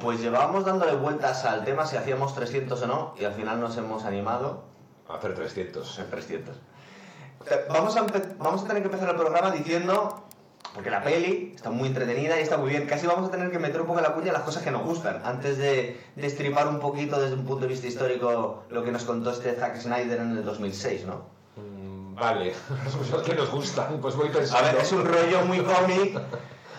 Pues llevábamos dándole vueltas al tema si hacíamos 300 o no, y al final nos hemos animado A hacer 300. a hacer 300. Eh, Vamos a, vamos a tener que empezar el programa diciendo, porque la peli está muy entretenida y está muy bien, casi vamos a tener que meter un poco la cuña a las cosas que nos gustan, antes de destripar un poquito desde un punto de vista histórico lo que nos contó este Zack Snyder en el 2006, ¿no? Mm, Vale, las cosas que nos gustan, pues voy A pensando. ver, es un rollo muy cómic.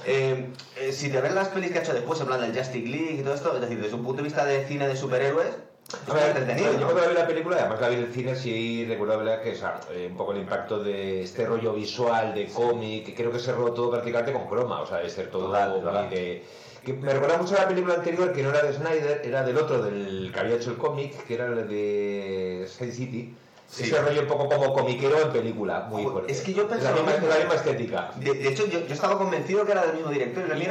Eh, eh, si te ves las pelis que ha hecho después, en plan del Justice League y todo esto, es decir, desde un punto de vista de cine de superhéroes, es A ver, entretenido. yo ¿no? cuando la vi la película, además la vi en el cine, sí recuerdo verdad, que o sea, eh, un poco el impacto de este rollo visual, de cómic, que creo que se rodó todo prácticamente con croma, o sea, de ser todo total. de... Que me recuerda mucho a la película anterior, que no era de Snyder, era del otro, del que había hecho el cómic, que era el de Sin City. Sí. Ese rollo un poco como comiquero en película, muy fuerte. es que yo pensaba la la misma estética. De, de hecho, yo, yo estaba convencido que era del mismo director. Y, Y,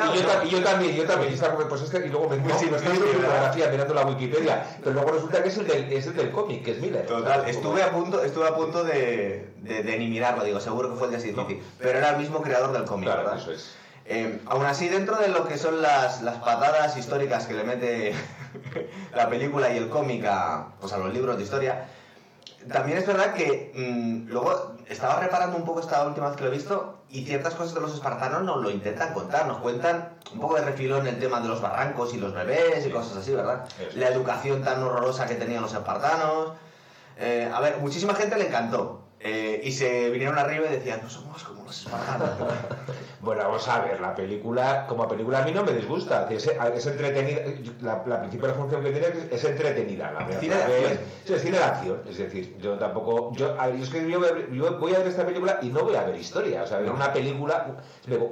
yo, también, yo también. Pues y luego me, Pues no, sí, viendo ¿verdad? fotografía mirando la Wikipedia, pero luego resulta que es el del, es el del cómic, que es Miller. Total, estuve a punto, estuve a punto de, de, de ni mirarlo, digo, seguro que fue el de League, pero era el mismo creador del cómic, Claro, ¿verdad? eso es. Eh, aún así, dentro de lo que son las, las patadas históricas que le mete la película y el cómic a, pues a los libros de historia, también es verdad que mm, luego estaba reparando un poco esta última vez que lo he visto y ciertas cosas de los espartanos nos lo intentan contar, nos cuentan un poco de refilón el tema de los barrancos y los bebés y cosas así, ¿verdad? La educación tan horrorosa que tenían los espartanos. Eh, a ver, muchísima gente le encantó. eh, y se vinieron arriba y decían, no somos como Bueno, vamos a ver, la película, como película a mí no me disgusta, es, es entretenida, la, la principal función que tiene es, es entretenida. La Cine de la ves- acción. Sí, es cine de acción, es decir, yo tampoco, yo, a ver, yo es que yo, voy a ver- yo voy a ver esta película y no voy a ver historia, o sea, ver una película,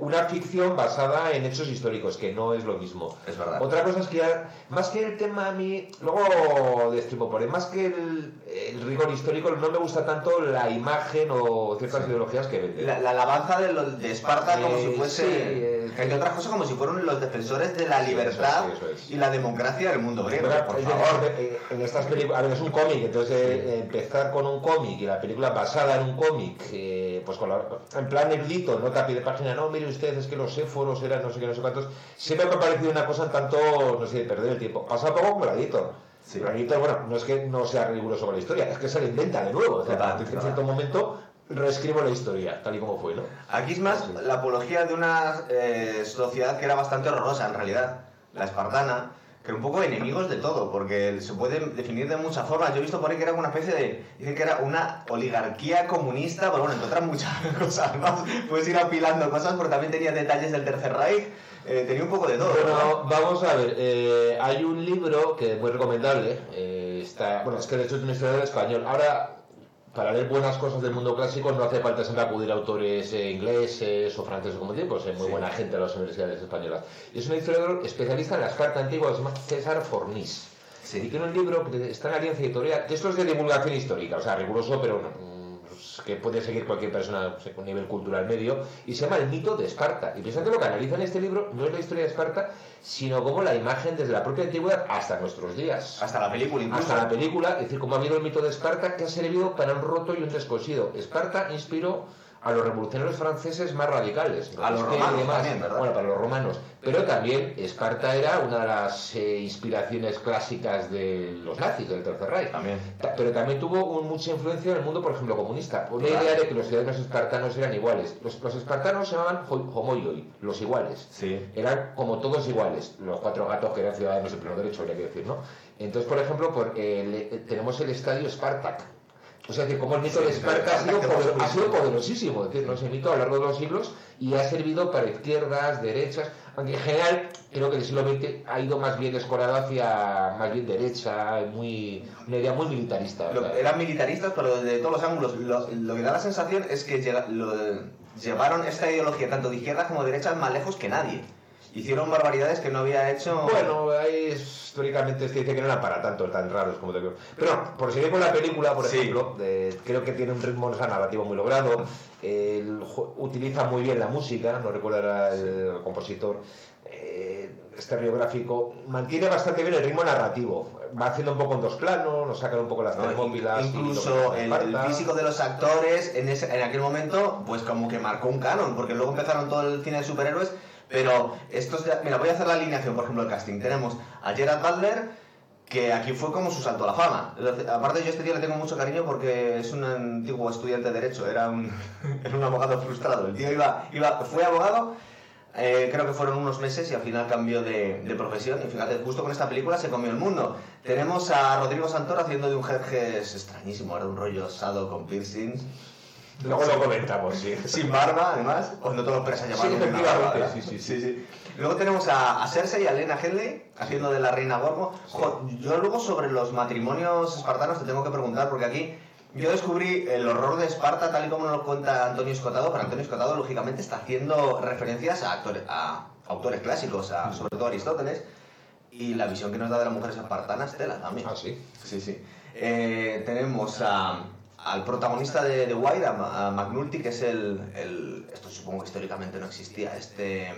una ficción basada en hechos históricos, que no es lo mismo. Es verdad. Otra cosa es que ya, más que el tema a mí, luego destripo por ahí, más que el, el rigor histórico, no me gusta tanto la imagen o ciertas ideologías que venden. La, la alabanza de, los- de Esparta como Eh, si fuese, sí, eh, entre otras cosas, como si fueran los defensores de la libertad eso es, eso es. y la democracia del mundo griego. Pero, Por es favor. decir, eh, en estas películas, a ver, es un cómic, entonces eh, empezar con un cómic y la película basada en un cómic, eh, pues con la- en plan negrito, no a pie de página, no, mire usted, es que los éforos eran no sé qué, no sé cuántos, siempre me ha parecido una cosa en tanto, no sé, perder el tiempo. Pasa poco como la Editor. Sí. Editor, bueno, no es que no sea riguroso con la historia, es que se la inventa de nuevo. O sea, en cierto momento reescribo la historia, tal y como fue, ¿no? Aquí es más la apología de una eh, sociedad que era bastante horrorosa en realidad, la espartana, que era un poco enemigos de todo, porque se puede definir de muchas formas. Yo he visto por ahí que era una especie de. Dicen que era una oligarquía comunista, pero bueno, entre otras muchas cosas más. Puedes ir apilando cosas, porque también tenía detalles del Tercer Reich, eh, tenía un poco de todo. ¿no? Bueno, vamos a ver, eh, hay un libro que es muy recomendable, eh, está, bueno, es que de hecho es un historiador español. Ahora, para leer buenas cosas del mundo clásico no hace falta siempre acudir a autores eh, ingleses o franceses como tiempos, hay muy Sí. buena gente en las universidades españolas. Y es un historiador especialista en las cartas antiguas, se César Fornís. Sí. Y tiene un libro que está en Alianza Editorial, que esto es de divulgación histórica, o sea, riguroso, pero que puede seguir cualquier persona con nivel cultural medio, y se llama El mito de Esparta. Y precisamente lo que analiza en este libro no es la historia de Esparta, sino como la imagen desde la propia antigüedad hasta nuestros días. Hasta la película incluso. Hasta la película, es decir, cómo ha habido el mito de Esparta que ha servido para un roto y un descosido. Esparta inspiró a los revolucionarios franceses más radicales. A los romanos demás. también, ¿verdad? Bueno, para los romanos. Pero también Esparta era una de las eh, inspiraciones clásicas de los nazis, del Tercer Reich. También. Ta- Pero también tuvo un- mucha influencia en el mundo, por ejemplo, comunista. Una Claro. idea de que los ciudadanos espartanos eran iguales. Los, los espartanos se llamaban ho- homoioi, los iguales. Sí. Eran como todos iguales, los cuatro gatos que eran ciudadanos de pleno derecho, habría que decir, ¿no? Entonces, por ejemplo, por, eh, le- tenemos el estadio Spartak. O sea, que como el mito de Esparta ha sido, poder- ha poderosísimo, es decir, no ese mito a lo largo de los siglos y ha servido para izquierdas, derechas, aunque en general creo que el siglo XX ha ido más bien escorado hacia más bien derecha, muy, una idea muy militarista. Lo- eran militaristas, pero de todos los ángulos. Lo, lo que da la sensación es que llega- lo- llevaron esta ideología tanto de izquierdas como de derechas más lejos que nadie. Hicieron barbaridades que no había hecho. Bueno, ahí históricamente se dice que no eran para tanto tan raros como te creo. Pero por seguir con la película, por Sí. ejemplo, de- creo que tiene un ritmo narrativo muy logrado. el utiliza muy bien la música, no recuerdo ahora el compositor. eh, estereográfico, mantiene bastante bien el ritmo narrativo. Va haciendo un poco en dos planos, nos sacan un poco las ¿no? termópilas. Incluso el, el físico de los actores en, ese- en aquel momento, pues como que marcó un canon, porque luego empezaron todo el cine de superhéroes, pero estos ya- mira, voy a hacer la alineación, por ejemplo, el casting. Tenemos a Gerard Butler, que aquí fue como su salto a la fama. Aparte yo a este tío le tengo mucho cariño porque es un antiguo estudiante de Derecho, era un, era un abogado frustrado. El tío iba, iba, fue abogado, eh, creo que fueron unos meses y al final cambió de, de profesión. Y fíjate, justo con esta película se comió el mundo. Tenemos a Rodrigo Santoro haciendo de un Jerjes extrañísimo, era un rollo osado con piercing. Luego lo comentamos, sí. Sin barba, además, cuando todos los presas llamaban Sí, una efectivamente, barba, ¿verdad? sí, sí, sí. Luego tenemos a, a Cersei y a Lena Headley haciendo de la reina Gorgo. Yo luego sobre los matrimonios espartanos te tengo que preguntar, porque aquí yo descubrí el horror de Esparta tal y como nos lo cuenta Antonio Escotado, pero Antonio Escotado lógicamente está haciendo referencias a, actores, a autores clásicos, a, sobre todo Aristóteles, y la visión que nos da de las mujeres espartanas, tela también. Ah, sí. Sí, sí. Eh, tenemos a- al protagonista de The Wire, a, McNulty, que es el, el- Esto supongo que históricamente no existía, este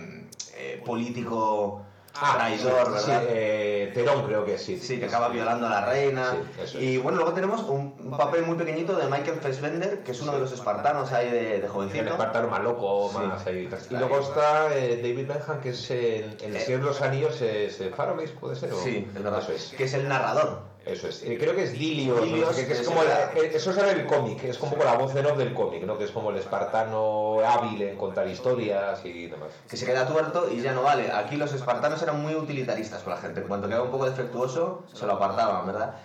eh, político traidor, sí, ¿verdad? Sí, eh, Terón creo que sí. Sí, que acaba violando a la reina. Sí, y bueno, luego tenemos un, un papel muy pequeñito de Michael Fassbender, que es uno de los espartanos ahí de, de El jovencito. espartano más loco, más ahí. Y luego está eh, David Benham, que es en El Eh. Señor de los Anillos, es Faramir, ¿puede ser? o? Sí, es verdad. Es. Que es el narrador. Eso es. Eh, creo que es Lilios, Lilios, qué, que es es como el- eh, eso el cómic, es como la voz en off del cómic, ¿no? Que es como el espartano hábil en contar historias y demás. que se queda tuerto y ya no vale. Aquí los espartanos eran muy utilitaristas con la gente. En cuanto quedaba un poco defectuoso, se lo apartaban, ¿verdad?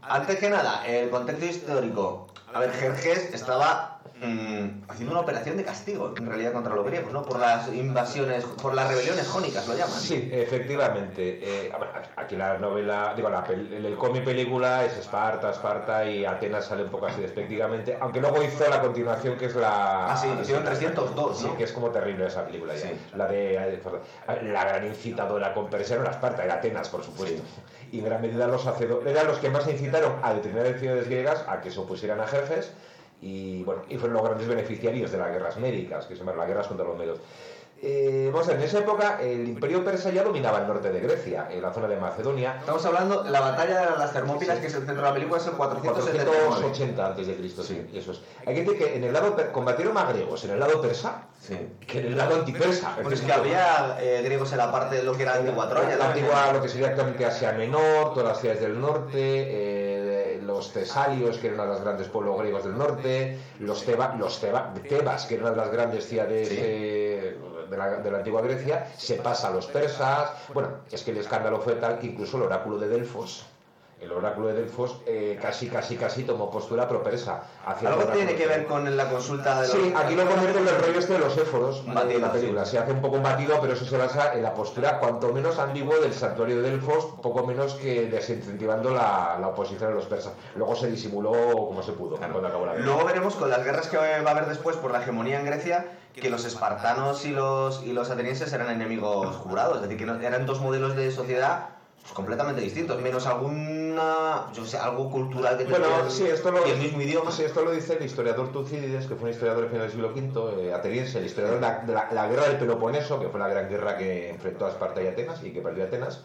Antes que nada, el contexto histórico. A ver, Jerjes estaba mm, haciendo una operación de castigo, en realidad, contra los griegos, ¿no? Por las invasiones, por las rebeliones jónicas, lo llaman. Sí, efectivamente. Eh, aquí la novela, digo, la el, el cómic película es Esparta, Esparta y Atenas sale un poco así despectivamente, aunque luego hizo la continuación que es la... Ah, sí, hicieron 302, Sí, ¿no? que es como terrible esa película ya. Sí. La de eh, la gran incitadora con Persia no era Esparta, era Atenas, por supuesto. Y en gran medida los hacedores eran los que más incitaron a determinadas ciudades griegas a que se opusieran a Jerjes y bueno, y fueron los grandes beneficiarios de las guerras médicas, que se llaman las guerras contra los medos. Eh, vamos a ver, en esa época el imperio persa ya dominaba el norte de Grecia, en la zona de Macedonia. Estamos hablando de la batalla de las Termópilas, que es el centro de la película, es el 479. 480 antes de Cristo, sí. eso es. Hay que decir que en el lado combatieron más griegos en el lado persa Sí. que en el lado antipersa. Bueno, es que había eh, griegos en la parte de lo que era antigua Troya. la antigua, lo que sería actualmente Asia Menor, todas las ciudades del norte, eh, los tesalios, que eran de los grandes pueblos griegos del norte, los, Teba- los Teba- Tebas, que eran una de las grandes ciudades Sí. eh, de, la, de la antigua Grecia, se pasa a los persas. Bueno, es que el escándalo fue tal que incluso el oráculo de Delfos. El oráculo de Delfos eh, casi, casi, casi tomó postura pro-persa. hacia Algo tiene que ver con la consulta de los... Sí, aquí lo convierte en el rollo este de los éforos Un de batido, la película. sí. Se hace un poco un batido, pero eso se basa en la postura cuanto menos ambigua del santuario de Delfos, poco menos que desincentivando la, la oposición a los persas. Luego se disimuló como se pudo cuando acabó la guerra. Luego veremos con las guerras que va a haber después por la hegemonía en Grecia que los espartanos y los, y los atenienses eran enemigos jurados, es decir, que eran dos modelos de sociedad completamente distintos, menos alguna, yo sé, algo cultural que Bueno, sí, esto lo, y el mismo idioma. sí, esto lo dice el historiador Tucídides, que fue un historiador del final del siglo V, eh, ateniense, el historiador de la, de la- la guerra del Peloponeso, que fue la gran guerra que enfrentó a Esparta y Atenas y que perdió Atenas.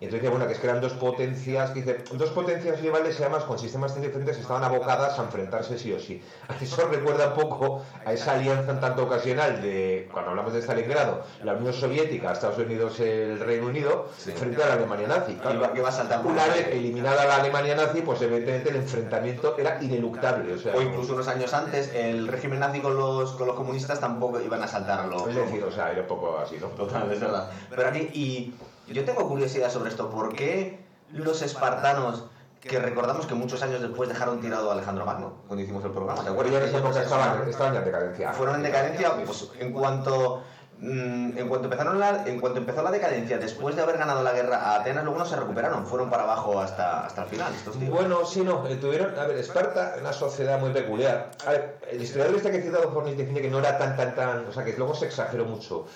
Y entonces dice, bueno, que es que eran dos potencias, que dice, dos potencias rivales y además con sistemas tan diferentes estaban abocadas a enfrentarse sí o sí. Eso recuerda un poco a esa alianza en tanto ocasional de, cuando hablamos de Stalingrado, la Unión Soviética, Estados Unidos, el Reino Unido, Sí. frente a la Alemania nazi. Va- que va a saltar por Una vez eliminada la Alemania nazi, pues evidentemente el enfrentamiento era ineluctable. O, sea, O incluso unos años antes, el régimen nazi con los, con los comunistas tampoco iban a saltarlo. Es decir, o sea, era un poco así, ¿no? Total, es verdad. Pero aquí, y yo tengo curiosidad sobre esto, ¿por qué los espartanos, que recordamos que muchos años después dejaron tirado a Alejandro Magno, cuando hicimos el programa, ¿te acuerdas? ya en esa época estaban, estaban en decadencia. Fueron en decadencia, pues en cuanto... mm, En cuanto, empezaron la, en cuanto empezó la decadencia, después de haber ganado la guerra a Atenas, luego no se recuperaron, fueron para abajo hasta, hasta el final. Estos tíos. Bueno, sí, no, eh, tuvieron, a ver, Esparta, una sociedad muy peculiar. A ver, el historiador este que he citado Fornis define que no era tan, tan, tan, o sea, que luego se exageró mucho.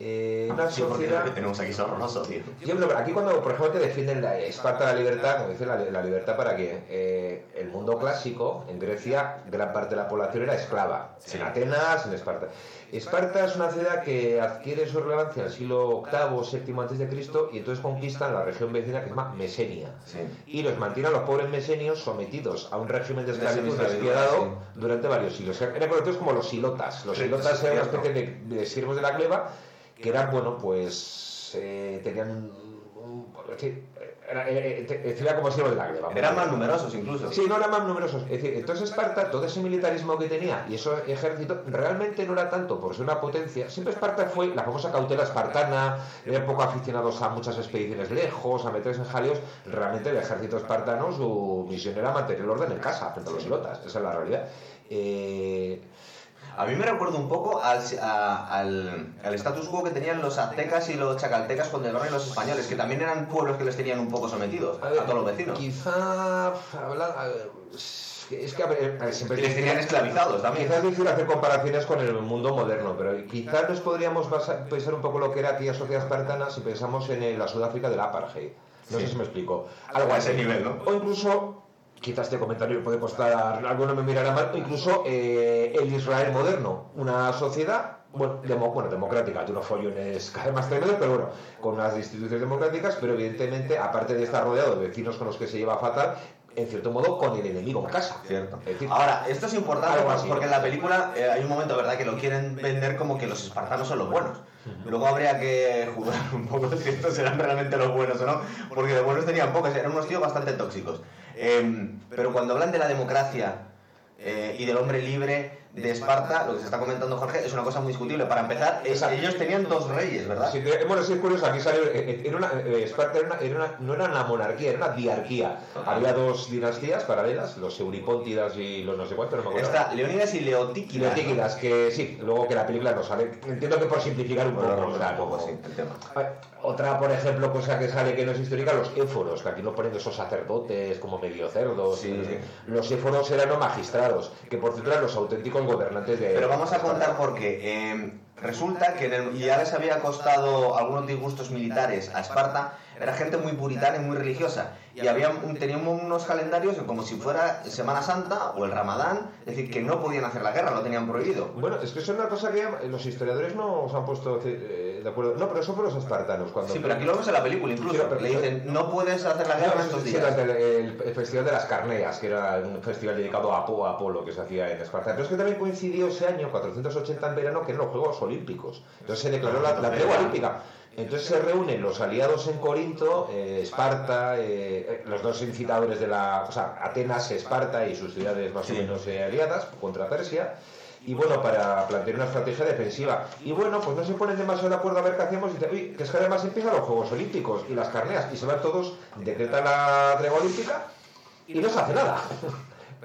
Eh, una Sí, sociedad... tenemos aquí horroroso, tío. Yo, pero aquí cuando, por ejemplo, te defienden la Esparta la libertad, como dice la, la libertad para que eh, el mundo clásico, en Grecia, gran parte de la población era esclava. Sí. En Atenas, en Esparta. Esparta es una ciudad que adquiere su relevancia en el siglo VIII, VII antes de Cristo y entonces conquistan la región vecina que se llama Mesenia. Sí. Y los mantienen a los pobres mesenios sometidos a un régimen de esclavitud despiadado durante varios siglos. Eran conocidos como los silotas. Los silotas eran una especie de, de siervos de la gleba que eran, bueno, pues eh, tenían un... un- sí, era, como siervos de la gleba. Eran más numerosos incluso. Sí, no eran más numerosos. Es decir, entonces Esparta, todo ese militarismo que tenía y ese ejército, realmente no era tanto por ser una potencia. Siempre Esparta fue la famosa cautela espartana, eran poco aficionados a muchas expediciones lejos, a meterse en jaleos. Realmente el ejército espartano, su misión era mantener el orden en casa frente a los silotas. Esa es la realidad. Eh, A mí me recuerda un poco al, a- al, al status quo que tenían los aztecas y los chacaltecas cuando llegaron los españoles, que también eran pueblos que les tenían un poco sometidos a, ver, todos los vecinos. Quizá. a ver, es que a ver, a ver, siempre les tenían esclavizados también. Quizás es difícil hacer comparaciones con el mundo moderno, pero quizás nos podríamos basar- pensar un poco lo que era aquella sociedad espartana si pensamos en la Sudáfrica del apartheid. No Sí. sé si me explico. Algo A ese nivel, ¿no? O incluso, quizás este comentario puede costar, alguno me mirará mal, incluso eh, el Israel moderno, una sociedad bueno, demo- bueno, democrática, de unos follones cada vez más tremendos, pero bueno, con unas instituciones democráticas, pero evidentemente, aparte de estar rodeado de vecinos con los que se lleva fatal, en cierto modo con el enemigo en casa. Cierto. Es decir, Ahora, esto es importante porque en la película eh, hay un momento, ¿verdad?, que lo quieren vender como que los espartanos son los buenos. Luego habría que jugar un poco si estos eran realmente los buenos o no, porque de buenos tenían pocos, eran unos tíos bastante tóxicos. Em, pero cuando hablan de la democracia eh, y del hombre libre de Esparta, lo que se está comentando Jorge, es una cosa muy discutible. Para empezar, es- Exacto. ellos tenían dos reyes, ¿verdad? Sí, eh, bueno, sí es curioso, aquí salió, eh, eh, era una, eh, Esparta era una- era una- no era una monarquía, era una diarquía. Había dos dinastías paralelas, los Euripóntidas y los no sé cuántos, no me acuerdo. Está Leónidas y Leotíquidas. ¿no? Leotíquidas, que sí, luego que la película no sale. Entiendo que por simplificar un poco, no, o sea, un poco, no- sí, el tema. Otra, por ejemplo, cosa que sale que no es histórica, los éforos, que aquí nos ponen esos sacerdotes como medio cerdos. Sí, no. Los éforos eran los magistrados, que por cierto eran los auténticos de. Pero vamos a contar por qué. Eh, resulta que en el- ya les había costado algunos disgustos militares a Esparta, era gente muy puritana y muy religiosa. Y había, tenían unos calendarios como si fuera Semana Santa o el Ramadán, es decir, que no podían hacer la guerra, lo tenían prohibido. Bueno, es que eso es una cosa que los historiadores no se han puesto eh, de acuerdo. No, pero eso fueron los espartanos. Cuando Sí, pero aquí lo vemos en la película incluso. Sí, pero- le dicen, no puedes hacer la No, guerra en sí, estos días. el, el Festival de las Carneas, que era un festival dedicado a Apolo que se hacía en Esparta. Pero es que también coincidió ese año, 480 en verano, que eran los Juegos Olímpicos. Entonces se declaró la, la tregua olímpica. Entonces se reúnen los aliados en Corinto, eh, Esparta, eh, eh, los dos incitadores de la. O sea, Atenas, Esparta y sus ciudades más o menos eh, aliadas contra Persia. Y bueno, para plantear una estrategia defensiva. Y bueno, pues no se ponen demasiado de acuerdo a ver qué hacemos. Y dicen, uy, que es que además empiezan los Juegos Olímpicos y las carneas. Y se van todos, decretan la tregua olímpica y no se hace nada.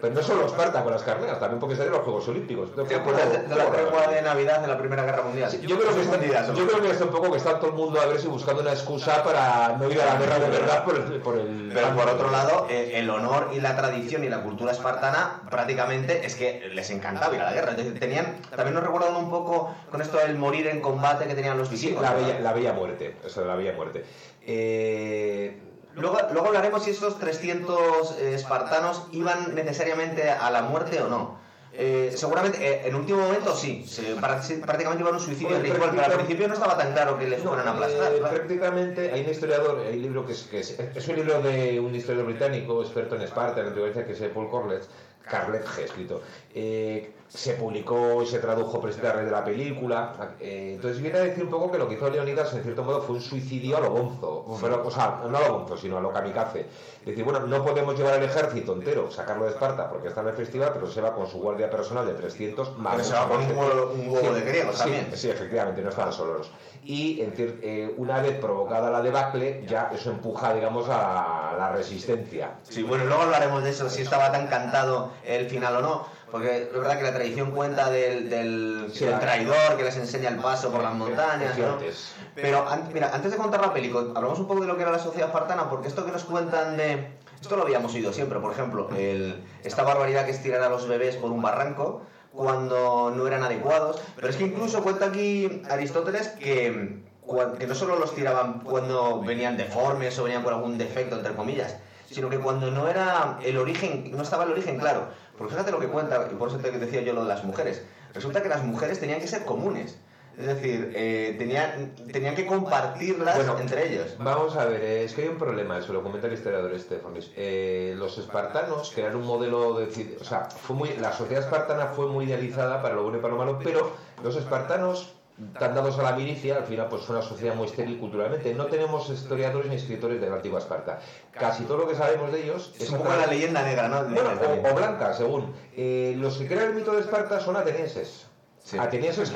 Pero no solo Esparta con las carneas, también porque salieron los Juegos Olímpicos. ¿Te Entonces, la tregua de Navidad de la Primera Guerra Mundial? yo creo, que está, Escondidas, ¿no? yo creo que está un poco que está todo el mundo a ver si buscando una excusa para no ir a la guerra de verdad por el... Por el Pero por otro lado, eh, el honor y la tradición y la cultura espartana prácticamente es que les encantaba ir a la guerra. Es tenían, también nos recuerdan un poco con esto del morir en combate que tenían los Sí, visigodos. bella, la bella muerte, eso, la bella muerte. Eh, Luego, luego hablaremos si estos 300 eh, espartanos iban necesariamente a la muerte o no. Eh, seguramente, eh, en último momento sí, se- prácticamente iban a un suicidio Bueno, ritual, pero al principio no estaba tan claro que les fueran a aplastar. eh, prácticamente hay un historiador, hay un libro que es, que es, es un libro de un historiador británico, experto en Esparta, en la antigüedad, que es Paul Corlett, Carletge escrito. Eh, se publicó y se tradujo precisamente a raíz de la película. Eh, entonces viene a decir un poco que lo que hizo Leonidas en cierto modo fue un suicidio a lo bonzo. Pero, o sea, no a lo bonzo, sino a lo kamikaze. Es decir, bueno, no podemos llevar el ejército entero, sacarlo de Esparta porque está en el festival, pero se va con su guardia personal de 300 más Pero se va con un huevo, un huevo Sí, de griegos sí, también. Sí, efectivamente, no estaban solos. Y en eh, una vez provocada la debacle, ya eso empuja, digamos, a la resistencia. Sí, bueno, luego hablaremos de eso, si estaba tan cantado el final o no. Porque es verdad que la tradición cuenta del, del, Sí, del la- traidor que les enseña el paso por las montañas. Pero an- mira, antes de contar la película, hablamos un poco de lo que era la sociedad espartana, porque esto que nos cuentan de. Esto lo habíamos oído siempre, por ejemplo, el, esta barbaridad que es tirar a los bebés por un barranco, cuando no eran adecuados. Pero es que incluso cuenta aquí Aristóteles que, que no solo los tiraban cuando venían deformes o venían con algún defecto, entre comillas, sino que cuando no era el origen, no estaba el origen claro. Porque fíjate lo que cuenta, y por eso te decía yo lo de las mujeres. Resulta que las mujeres tenían que ser comunes. Es decir, eh, tenían, tenían que compartirlas Bueno, entre ellos. Vamos a ver, eh, es que hay un problema, eso lo comenta el historiador Estefanis. Eh, los espartanos, eran un modelo de... O sea, fue muy, la sociedad espartana fue muy idealizada para lo bueno y para lo malo, pero los espartanos, tan dados a la milicia, al final pues son una sociedad muy estéril culturalmente. No tenemos historiadores ni escritores de la antigua Esparta. Casi todo lo que sabemos de ellos Es es un poco la leyenda negra, ¿no? Bueno, o, o blanca, según. Eh, los que crean el mito de Esparta son atenienses. Sí. Atenienses,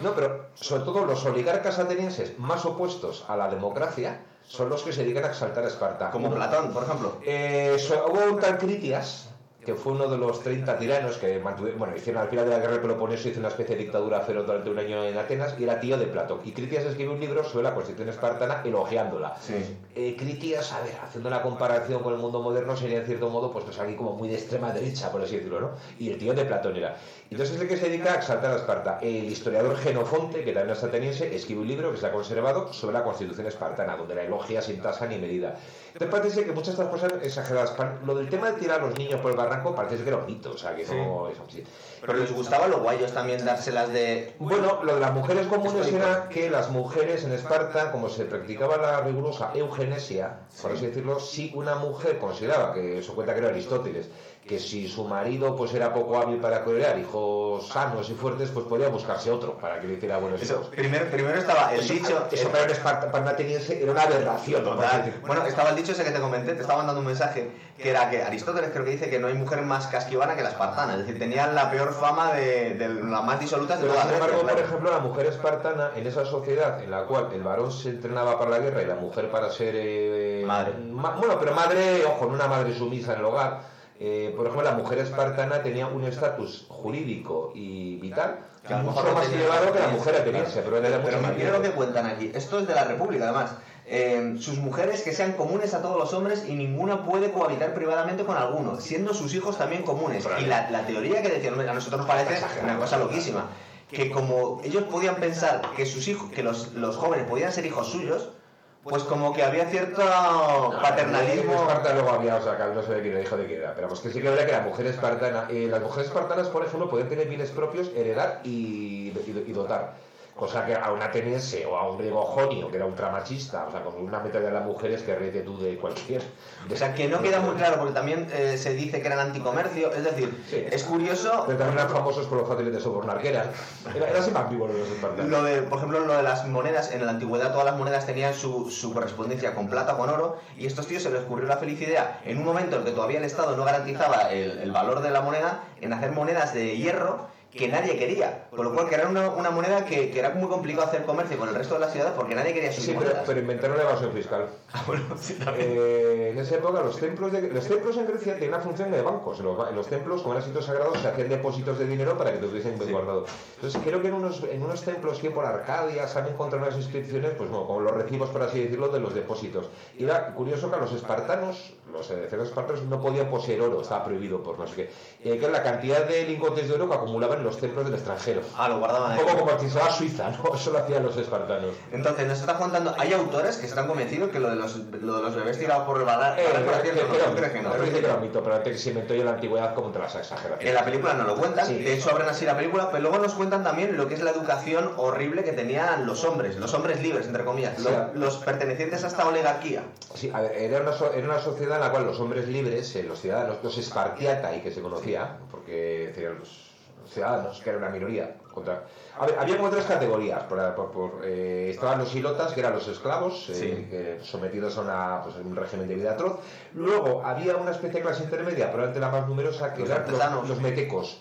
no, pero sobre todo los oligarcas atenienses más opuestos a la democracia son los que se dedican a exaltar a Esparta. Como Platón, por ejemplo. Eh, so- hubo un tal Critias, que fue uno de los 30 tiranos que mantuvieron, bueno, hicieron al final de la guerra del Peloponeso, hizo una especie de dictadura feroz durante un año en Atenas y era tío de Platón. Y Critias escribió un libro sobre la constitución espartana elogiándola. Sí. Eh, Critias, a ver, haciendo una comparación con el mundo moderno, sería en cierto modo, pues, pues aquí como muy de extrema derecha, por así decirlo, ¿no? Y el tío de Platón era. Entonces es el que se dedica a exaltar a Esparta. El historiador Genofonte, que también es ateniense, escribe un libro que se ha conservado sobre la constitución espartana, donde la elogia sin tasa ni medida. Entonces parece que muchas de estas cosas exageradas. Lo del tema de tirar a los niños por el barranco parece ser que era un mito, o sea, que no es así. Pero les gustaba lo guay ellos también dárselas de... Bueno, lo de las mujeres comunes era que las mujeres en Esparta, como se practicaba la rigurosa eugenesia, por así decirlo, si una mujer consideraba, que eso cuenta que era Aristóteles, que si su marido pues era poco hábil para crear hijos sanos y fuertes, pues podía buscarse otro para que le hiciera buenos Eso, hijos. primero, primero estaba el Eso, dicho... eso para un Esparta, para un ateniense era una aberración. Total. Bueno, estaba el dicho ese que te comenté, te estaba mandando un mensaje, que era que Aristóteles creo que dice que no hay mujer más casquivana que la espartana, es decir, tenían la peor fama de, de las más disolutas de Pero toda sin embargo, por claro. ejemplo, la mujer espartana, en esa sociedad en la cual el varón se entrenaba para la guerra y la mujer para ser... eh, Madre. ma- bueno, pero madre, ojo, no una madre sumisa en el hogar. Eh, por ejemplo, la mujer espartana tenía un estatus jurídico y vital Que a lo mucho mejor no más elevado que la mujer ateniense, pero era Pero mucho más mira lo que cuentan aquí. Esto es de la República, además. Eh, sus mujeres que sean comunes a todos los hombres y ninguna puede cohabitar privadamente con alguno, siendo sus hijos también comunes. Y la, la teoría que decían, a nosotros nos parece una cosa loquísima. Que como ellos podían pensar que sus hijos, que los, los jóvenes podían ser hijos suyos, pues como que había cierto paternalismo. Esparta luego había, o sea, cada uno sabe quién era hijo de quién era. Pero pues que sí que era que la mujer espartana, eh, las mujeres espartanas, por ejemplo, podían tener bienes propios, heredar y, y- y dotar. Cosa que a un ateniense o a un griego jonio, que era ultramachista, o sea, con una mentalidad de las mujeres que ríete tú de cualquier. O sea, que no queda muy claro, porque también eh, se dice que eran anticomercio. Es decir, Sí. es curioso Pero también eran famosos por los fáciles de sobornar, que eran. Era, era los. Lo de, por ejemplo, lo de las monedas, en la antigüedad todas las monedas tenían su, su correspondencia con plata o con oro, y estos tíos se les ocurrió la feliz idea, en un momento en que todavía el Estado no garantizaba el, el valor de la moneda, en hacer monedas de hierro que nadie quería. Con lo cual, que era una, una moneda que, que era muy complicado hacer comercio con el resto de las ciudades porque nadie quería sus Sí, pero, inventaron la evasión fiscal. Eh, en esa época los templos, de, los templos en Grecia tenían una función de bancos. En los, ba- en los templos, como eran sitios sagrados, se hacían depósitos de dinero para que te tuviesen bien guardado. Entonces creo que en unos, en unos templos que por Arcadia se han encontrado unas inscripciones, pues bueno, como los recibos, por así decirlo, de los depósitos. Y era curioso que a los espartanos, los cerdos espartanos, no podían poseer oro, estaba prohibido por no sé qué. Eh, que era la cantidad de lingotes de oro que acumulaban en los templos del extranjero. Ah, lo guardaban Un poco como si se va a Suiza, ¿no? Eso lo hacían los espartanos. Entonces, nos está contando, hay autores que están convencidos que lo de los, lo de los bebés tirados por el balar, Eh, por aquí, que- no, que no, era ¿tú un crees que no? dice que era un mito, pero antes se inventó ya la antigüedad como te las exageraciones. En la película no lo cuentan, Sí. de hecho abren así la película, pero luego nos cuentan también lo que es la educación horrible que tenían los hombres, los hombres libres, entre comillas, Sí. lo- los pertenecientes a esta oligarquía. Sí, a ver, era una, era una sociedad la cual los hombres libres, eh, los ciudadanos, los espartiata y que se conocía, porque los ciudadanos, que era una minoría. Contra... A ver, había como tres categorías. Por, por- por, eh, estaban los hilotas, que eran los esclavos, eh, Sí. que sometidos a una, pues, a un régimen de vida atroz. Luego había una especie de clase intermedia, probablemente la más numerosa, que Los eran los, los metecos.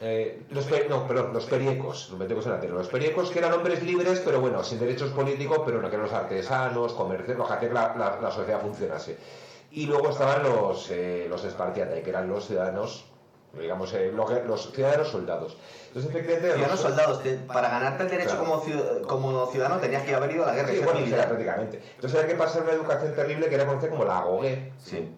Eh, los pe- no, perdón, los periecos, los metecos eran los periecos que eran hombres libres, pero bueno, sin derechos políticos, pero no que eran los artesanos, comerciantes, la, la- la sociedad funcionase. Y luego estaban los, eh, los espartiatas, que eran los ciudadanos, digamos, eh, los ciudadanos soldados. Entonces, efectivamente, Ciudadanos los- soldados, que para ganarte el derecho Claro. como, ciu- como ciudadano tenías que haber ido a la guerra Sí, bueno, prácticamente. Entonces había que pasar una educación terrible que era conocida como la agogué, Sí.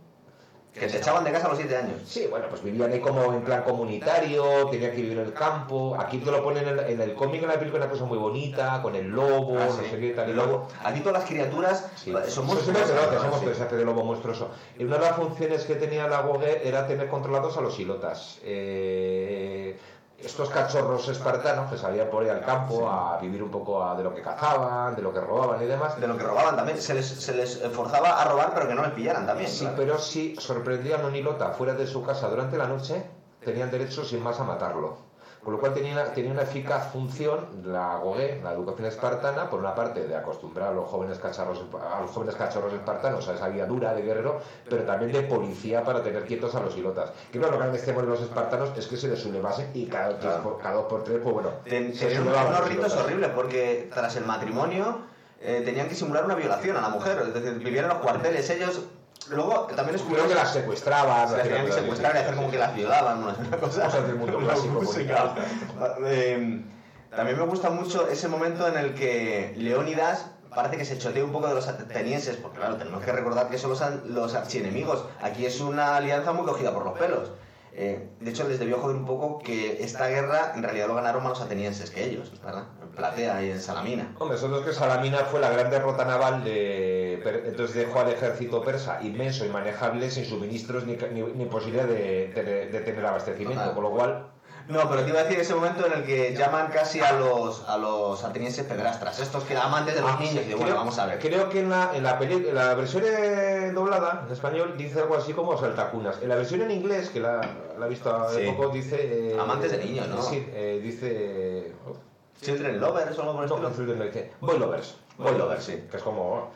Que te echaban de casa a los 7 años. Sí, bueno, pues vivían ahí como en plan comunitario, tenían que vivir en el campo. Aquí te lo ponen en el, en el cómic, en la película, una cosa muy bonita, con el lobo, Ah, no sé qué, tal luego. luego, aquí todas las criaturas Sí. son Eso monstruos. siempre se lo hace, ¿no? somos presaje de lobo monstruoso. Y una de las funciones que tenía la Gogue era tener controlados a los ilotas. Eh, estos cachorros espartanos que salían por ahí al campo a vivir un poco a- de lo que cazaban, de lo que robaban y demás. De lo que robaban también. Se les, se les forzaba a robar, pero que no les pillaran también. Sí, claro. pero si sorprendían a un ilota fuera de su casa durante la noche, tenían derecho sin más a matarlo. Con lo cual tenía una, tenía una eficaz función la gogué, la educación espartana, por una parte de acostumbrar a los jóvenes cacharros, a los jóvenes cachorros espartanos a esa vida dura de guerrero, pero también de policía para tener quietos a los ilotas. Que claro, lo que extremo de los espartanos es que se les sublevasen y cada, tres Claro. por- cada dos por tres, pues bueno, Ten- se Tenían unos ritos horribles porque tras el matrimonio eh, tenían que simular una violación a la mujer. Es decir, vivían en los cuarteles ellos. Luego también es Creo curioso. que las secuestraban, Se las tenían que secuestrar y hacer como que las violaban, una cosa. Cosas del mundo clásico. Eh, también me gusta mucho ese momento en el que Leónidas parece que se chotea un poco de los atenienses, porque claro, tenemos que recordar que son los, los archienemigos. Aquí es una alianza muy cogida por los pelos. Eh, de hecho, les debió joder un poco que esta guerra en realidad lo ganaron más los atenienses que ellos, ¿verdad? Platea y en Salamina. Hombre, son los que Salamina fue la gran derrota naval de... Entonces dejó al ejército persa inmenso y manejable sin suministros ni, ni, ni posibilidad de, de- de tener abastecimiento, Total. con lo cual... No, pero te iba a decir ese momento en el que llaman casi a los, a los atenienses pederastras, estos que eran amantes de los Ah, niños. Y digo, bueno, vamos a ver. Creo que en la, en la, peli- en la versión eh, doblada, en español, dice algo así como saltacunas. En la versión en inglés, que la, la he visto hace Sí. poco, dice... eh, Amantes de niños, ¿no? Sí, eh, dice... Children Lovers o algo por el No, estilo. en Children lo dice. Boilovers. Boilovers, sí. Que es como...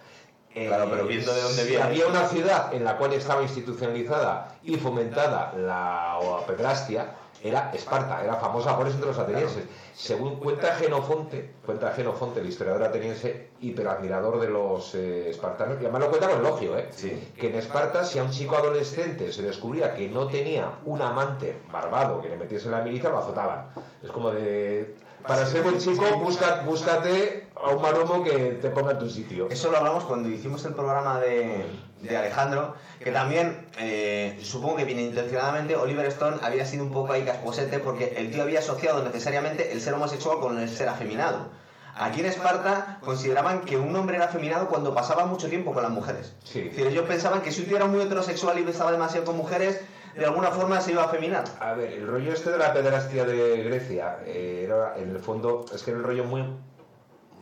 eh, Claro, pero viendo de dónde si viene. Había una ciudad en la cual estaba institucionalizada y fomentada la pederastia, era Esparta, era famosa por eso entre los atenienses. Según cuenta Genofonte, cuenta Genofonte, el historiador ateniense, hiperadmirador de los eh, espartanos, y además lo cuenta con elogio, ¿eh? Sí. que en Esparta si a un chico adolescente se descubría que no tenía un amante barbado que le metiese en la milicia, lo azotaban. Es como de... Para ser buen chico, busca, búscate a un maromo que te ponga en tu sitio. Eso lo hablamos cuando hicimos el programa de, de Alejandro, que también, eh, supongo que bien intencionadamente, Oliver Stone había sido un poco ahí casposete porque el tío había asociado necesariamente el ser homosexual con el ser afeminado. Aquí en Esparta consideraban que un hombre era afeminado cuando pasaba mucho tiempo con las mujeres. Sí. Es decir, ellos pensaban que si un tío era muy heterosexual y besaba demasiado con mujeres, de alguna forma se iba a afeminar. A ver, el rollo este de la pederastia de Grecia, eh, era, en el fondo, es que era el rollo muy...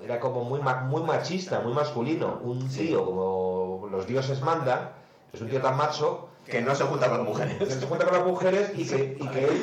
Era como muy, muy machista, muy masculino. Un Sí. tío, como los dioses mandan, es un tío tan macho Que no se junta con las que mujeres. se junta con las mujeres y que, y que él,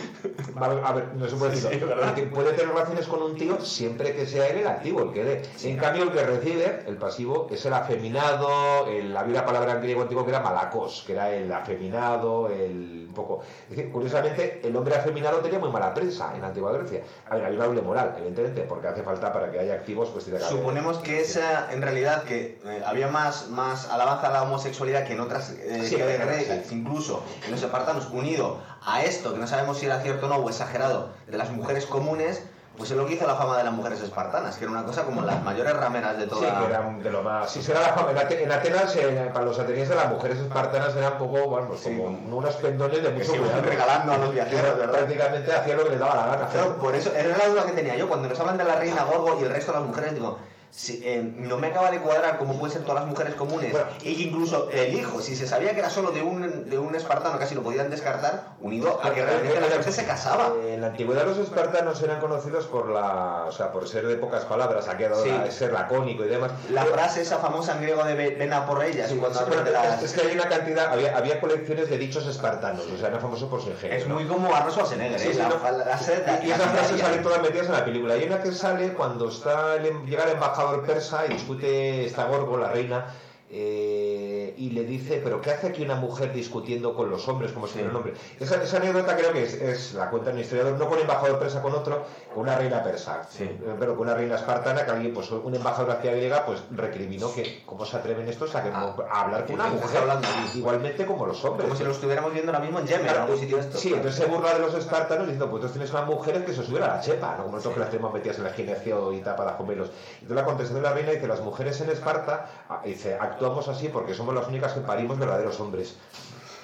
a ver, no se puede Sí, decir, sí, ¿verdad? que puede tener relaciones con un tío siempre que sea él el activo, el que dé. En cambio, el que recibe, el pasivo, es el afeminado, el, había una palabra en griego antiguo que era malacos, que era el afeminado, el un poco... Es decir, curiosamente, el hombre afeminado tenía muy mala prensa en la antigua Grecia. A ver, hay una doble moral, evidentemente, porque hace falta para que haya activos, pues tiene que Suponemos que esa, en realidad, que eh, había más, más alabanza a la homosexualidad que en otras eh, Sí, guerras, sí. incluso en los espartanos, unido a esto, que no sabemos si era cierto o no, o exagerado, de las mujeres comunes, pues es lo que hizo la fama de las mujeres espartanas, que era una cosa como las mayores rameras de Sí, toda... que eran de lo más. Sí, será la fama. En, Ate- en Atenas, eh, para los atenienses, las mujeres espartanas eran un poco, bueno, pues Sí. como unos pendones de mucho cuidado. regalando a los viajeros, ¿verdad? Prácticamente hacían lo que les daba la gana. Claro, por eso, era la duda que tenía yo, cuando nos hablan de la reina Gorgo y el resto de las mujeres, digo, si, eh, no me acaba de cuadrar cómo pueden ser todas las mujeres comunes, Bueno. que incluso el hijo, si se sabía que era solo de un, de un espartano, casi lo podían descartar, unido a que realmente la gente se casaba. Eh, En la antigüedad los espartanos eran conocidos por la, o sea, por ser de pocas palabras, ha quedado Sí. la- ser lacónico y demás. La frase esa famosa en griego de "Ve- ven a por ellas, Sí, cuando sí, pero las- es, que hay una cantidad, había, había colecciones de dichos espartanos, o sea, era famoso por su ingenio. Es ¿no? muy como Arnold Schwarzenegger, ¿eh? la, la- Y esas frases salen todas metidas en la película. Hay una que sale cuando está el, llega el embajador persa y discute esta Gorgo, la reina, eh, y le dice, pero ¿qué hace aquí una mujer discutiendo con los hombres como si fuera un hombre? Esa, esa anécdota creo que es, es- la cuenta un historiador, no con un embajador persa, con otro, con una reina persa, Sí. eh, pero con una reina espartana que alguien, pues un embajador hacia griega, pues recriminó que cómo se atreven estos a, que, Ah, a hablar con una ¿de mujer, hablando igualmente como los hombres. Como si lo estuviéramos viendo ahora mismo en Yemen, en algún sitio de estos. Sí, entonces se burla de los espartanos diciendo, pues tú tienes unas mujeres que se suben a la chepa, ¿no? Como nosotros que las tenemos metidas en el ginecio y tapadas con velos. Entonces la contestación de la reina dice, las mujeres en Esparta, ah, dice, actuamos así porque somos las únicas que parimos verdaderos hombres.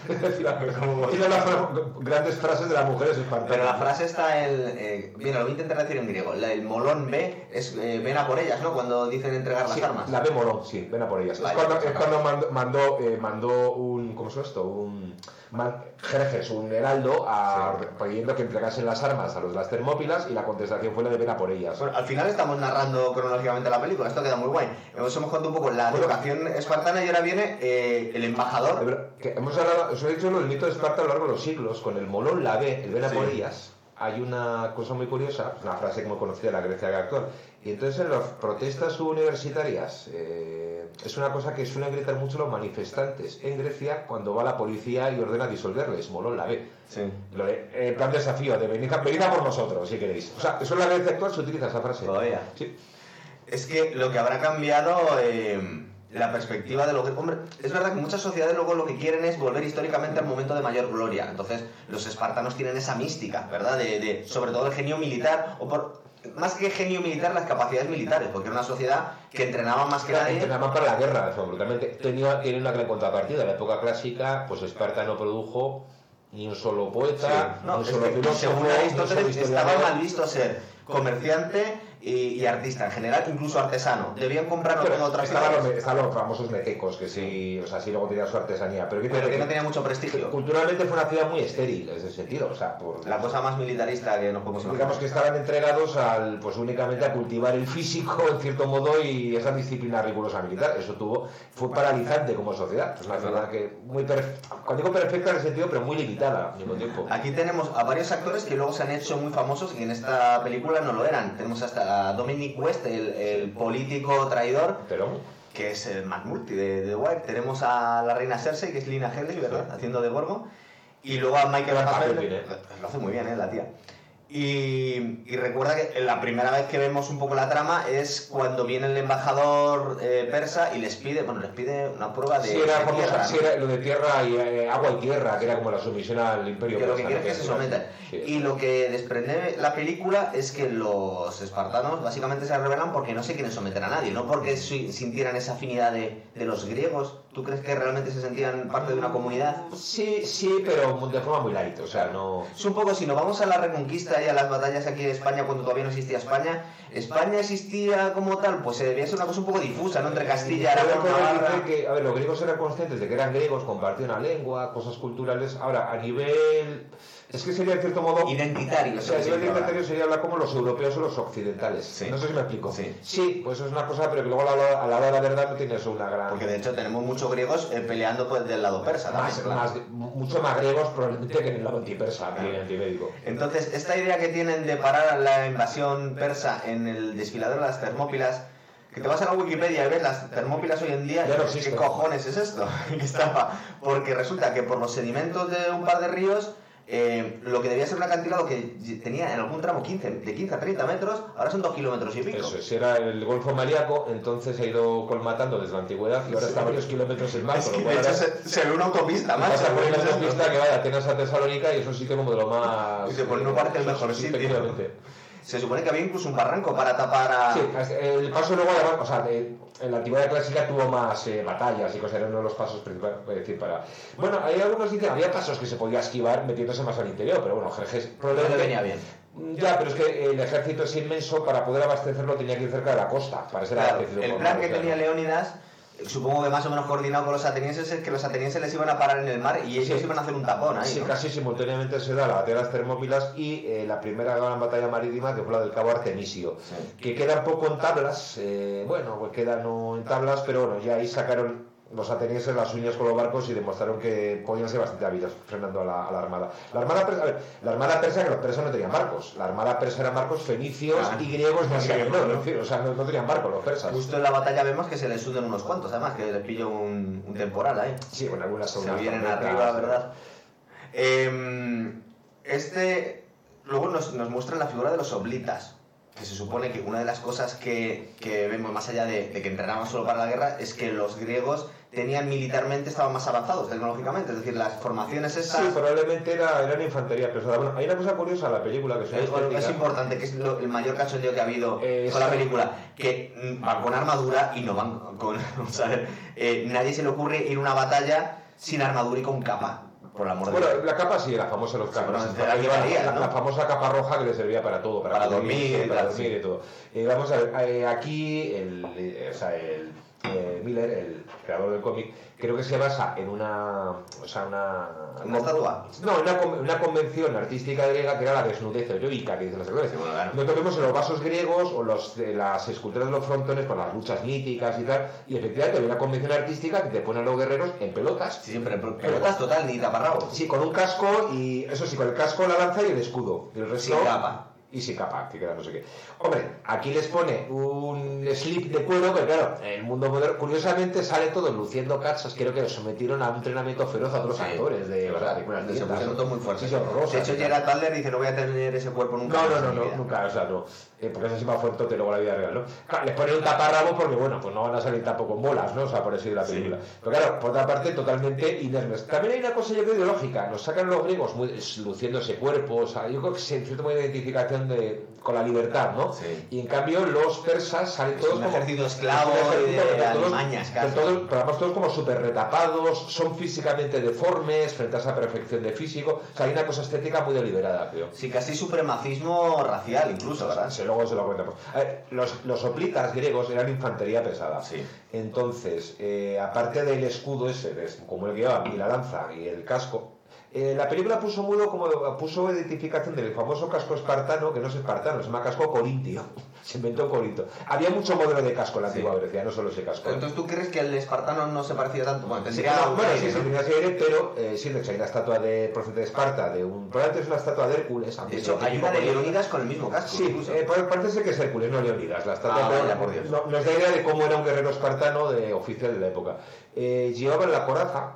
Tiene las grandes frases de las mujeres espartanas. Pero la frase está el. Eh, bien, lo voy a intentar decir en griego. La- el molón B es eh, ven a por ellas, ¿no? Cuando dicen entregar Sí, las armas. La B Morón, sí, ven a por ellas. Vale, es cuando, es cuando mandó, mandó, eh, mandó un. ¿Cómo es esto? Un. Jerjes, un heraldo, a, pidiendo que entregasen las armas a los de las Termópilas y la contestación fue la de ven a por ellas. Bueno, al final estamos narrando cronológicamente la película, esto queda muy guay. Hemos, hemos contado un poco la Bueno. educación espartana y ahora viene eh, el embajador. que hemos hablado, os he dicho lo del mito de Esparta a lo largo de los siglos, con el molón la B, el ven a Sí. por ellas, hay una cosa muy curiosa, una frase que muy conocida de la Grecia actual, y entonces en las protestas universitarias eh, es una cosa que suelen gritar mucho los manifestantes en Grecia cuando va la policía y ordena disolverles, molón la B. Sí. Lo eh, plan desafío, de venid a, venid a por nosotros, si queréis. O sea, eso en la Grecia actual se utiliza esa frase. Todavía. Sí. Es que lo que habrá cambiado eh, la perspectiva de lo que... Hombre, es verdad que muchas sociedades luego lo que quieren es volver históricamente al momento de mayor gloria. Entonces, los espartanos tienen esa mística, ¿verdad? De, de- sobre todo el genio militar, o por... Más que genio militar, las capacidades militares, porque era una sociedad que entrenaba más que nadie. Entrenaban para la guerra, absolutamente. Tenía, tiene una gran contrapartida. En la época clásica, pues Esparta no produjo ni un solo poeta, Sí. No, ni un solo filósofo, según Aristóteles, estaba mal visto ser comerciante y, y artista, en general, incluso artesano. Debían comprarlo Pero otras estaban los, estaban los famosos mececos, que sí, o sea, sí luego tenían su artesanía. Pero, que, pero que no tenía mucho prestigio. culturalmente fue una ciudad muy estéril, en ese sentido. O sea, por La cosa más militarista que nos podemos imaginar. digamos que estaban entregados al pues únicamente a cultivar el físico en cierto modo y esa disciplina rigurosa militar eso tuvo fue paralizante como sociedad es una sociedad que muy cuando digo perfecta en el sentido pero muy limitada al mismo tiempo Aquí tenemos a varios actores que luego se han hecho muy famosos y en esta película no lo eran. Tenemos hasta a Dominic West, el, el político traidor, pero que es el McMurty de The Wire. Tenemos a la reina Cersei, que es Lina Headey, ¿verdad? Haciendo de Gorgo. Y luego a Michael Fassbender. tiene. Lo hace muy bien, ¿eh? La tía. Y, y recuerda que la primera vez que vemos un poco la trama es cuando viene el embajador eh, persa y les pide, bueno, les pide una prueba de, sí era, de famosa- tierra, sí era lo de tierra y eh, agua y tierra que era como la sumisión al imperio que lo que persa, quieren es que se sometan. Sí. Y lo que desprende la película es que los espartanos básicamente se rebelan porque no se quieren someter a nadie, no porque si- sintieran esa afinidad de, de los griegos. ¿Tú crees que realmente se sentían parte de una comunidad? sí sí pero de forma muy light o sea no Es un poco, si nos vamos a la reconquista y a las batallas aquí de España cuando todavía no existía España, ¿España existía como tal? Pues se debía ser una cosa un poco difusa, ¿no? Entre Castilla, Aragón, Navarra... que, a ver, los griegos eran conscientes de que eran griegos, compartían una lengua, cosas culturales. Ahora, a nivel. Es que sería, en cierto modo. Identitario, O sea, ahora. identitario sería hablar como los europeos o los occidentales. Sí. No sé si me explico. Sí. pues eso es una cosa, pero que luego a la, a la hora de la verdad no tiene eso una gran. Porque de hecho tenemos muchos griegos eh, peleando pues, del lado persa. también, más, claro. mucho más griegos probablemente que en el lado antipersa, anti- antimédico. Entonces, esta idea que tienen de parar la invasión persa en el desfiladero de las Termópilas, que te vas a la Wikipedia y ves las Termópilas hoy en día, Ya no ¿qué cojones es esto? que estaba? Porque resulta que por los sedimentos de un par de ríos, eh, lo que debía ser un acantilado que tenía en algún tramo 15, de 15 a 30 metros, ahora son 2 kilómetros y pico. Eso, si era el Golfo Maríaco, entonces se ha ido colmatando desde la antigüedad y ahora está a varios kilómetros el mar. Es que de hecho se, se ve una autopista, más. Pasa por una autopista que va de Atenas a Tesalónica y es un sitio como de lo más. Dice, pues no parece el mejor sí, sitio. Se supone que había incluso un barranco para tapar a... Sí, el paso luego además, o sea, de- en la antigüedad clásica tuvo más eh, batallas y cosas, era uno de los pasos principales, es decir, para... Bueno, hay algunos que dicen, había pasos que se podía esquivar metiéndose más al interior, pero bueno, Jerjes probablemente... le venía bien. Ya, pero es que el ejército es inmenso, para poder abastecerlo tenía que ir cerca de la costa, para ser Claro, abastecido el plan que tenía. Leónidas, supongo que más o menos coordinado con los atenienses, es que los atenienses les iban a parar en el mar y ellos Sí. iban a hacer un tapón ahí. Sí, ¿no? casi simultáneamente se da la batalla de las Termópilas y eh, la primera gran batalla marítima que fue la del Cabo Artemisio, Sí. que queda un poco en tablas, eh, bueno, pues queda no en tablas, pero bueno, ya ahí sacaron los atenienses las uñas con los barcos y demostraron que podían ser bastante hábiles frenando a la, a la armada. La armada, persa, a ver, la armada persa, que los persas no tenían barcos, la armada persa eran barcos fenicios Ah. y griegos Sí, Menor, ¿no? decir, o sea, no, no tenían barcos los persas. Justo en la batalla vemos que se les suben unos cuantos, además, que les pilla un, un temporal ahí. Sí, con algunas Se unas vienen tormentas, arriba, ¿verdad? Em, este. Luego nos, nos muestra la figura de los oblitas. Que se supone que una de las cosas que, que vemos más allá de, de que entrenaban solo para la guerra es que los griegos tenían militarmente, estaban más avanzados tecnológicamente. Es decir, las formaciones esas. Sí, probablemente era, eran infantería pesada. Bueno, hay una cosa curiosa en la película que es Es, bueno, es estética. importante, que es lo- el mayor cachondeo que ha habido Eh, con la película, que mm, van con armadura y no van con... Eh, nadie se le ocurre ir a una batalla sin armadura y con capa. por el amor de Bueno, Dios. la capa sí, la famosa los capas. sí, era la, ¿no? la famosa capa roja que le servía para todo, para, dormir para dormir sí. y todo. Eh, vamos a ver, eh, aquí el, o sea, el eh, Miller, el creador del cómic, creo que se basa en una, o sea, una, ¿Una estatua? No, una, una convención artística griega que era la desnudez heroica, que dicen los bueno, claro. Nosotros vemos en los vasos griegos o los, de las esculturas de los frontones con las luchas míticas y tal, y efectivamente hay una convención artística que te pone a los guerreros en pelotas, Siempre, pero pelotas total, ni taparrabos. Sí, con un casco y eso sí, con el casco, la lanza y el escudo. Y el resto, Sin capa. Y sin capa, que queda no sé qué. Hombre, aquí les pone un slip de cuero, pero claro, en el mundo moderno, curiosamente sale todo luciendo cachas. Creo que sometieron a un entrenamiento feroz a los Sí, actores de, verdad. de Se pusieron todo muy fuerte. Sí, horrorosas de hecho. Gerard Butler dice, no voy a tener ese cuerpo nunca. No, no, no, no, vida". nunca, o sea, no. Eh, porque eso sí va fuerte luego la vida real, ¿no? Claro, les ponen un taparrabo porque, bueno, pues no van a salir tampoco bolas, ¿no? O sea, por eso de la Sí. película. Pero claro, por otra parte, totalmente inermes. También hay una cosa, yo creo, ideológica. Nos sacan los griegos muy, luciendo ese cuerpo, o sea, yo creo que se cierto modo de identificación de, con la libertad, ¿no? Sí. Y en cambio, los persas salen todos como. ejército esclavo pero además todos como súper retapados, son físicamente deformes frente a esa perfección de físico. O sea, hay una cosa estética muy deliberada, creo. Sí, casi supremacismo racial incluso, ¿verdad? Sí, luego se lo comentamos. A ver, los, los hoplitas griegos eran infantería pesada. Sí. Entonces, eh, aparte del escudo ese, es como el que y la lanza y el casco, eh, la película puso mudo como puso identificación del famoso casco espartano, que no es espartano, se llama casco corintio. Se inventó en Corinto. Había mucho modelo de casco en la Sí. antigua Grecia, no solo ese casco. Entonces, ¿tú crees que el espartano no se parecía tanto? Bueno, Sí, tendría no, bueno, sí, pero eh, sí, de hecho hay una estatua de profeta de Esparta, de un, probablemente es una estatua de Hércules. De hecho, hay una de. Leonidas con el mismo casco. Sí, eh, pa- parece ser que es Hércules, no Leonidas. La estatua Ah, pero vaya, por Dios. no- nos da idea de cómo era un guerrero espartano de oficial de la época. Eh, llevaban la coraza.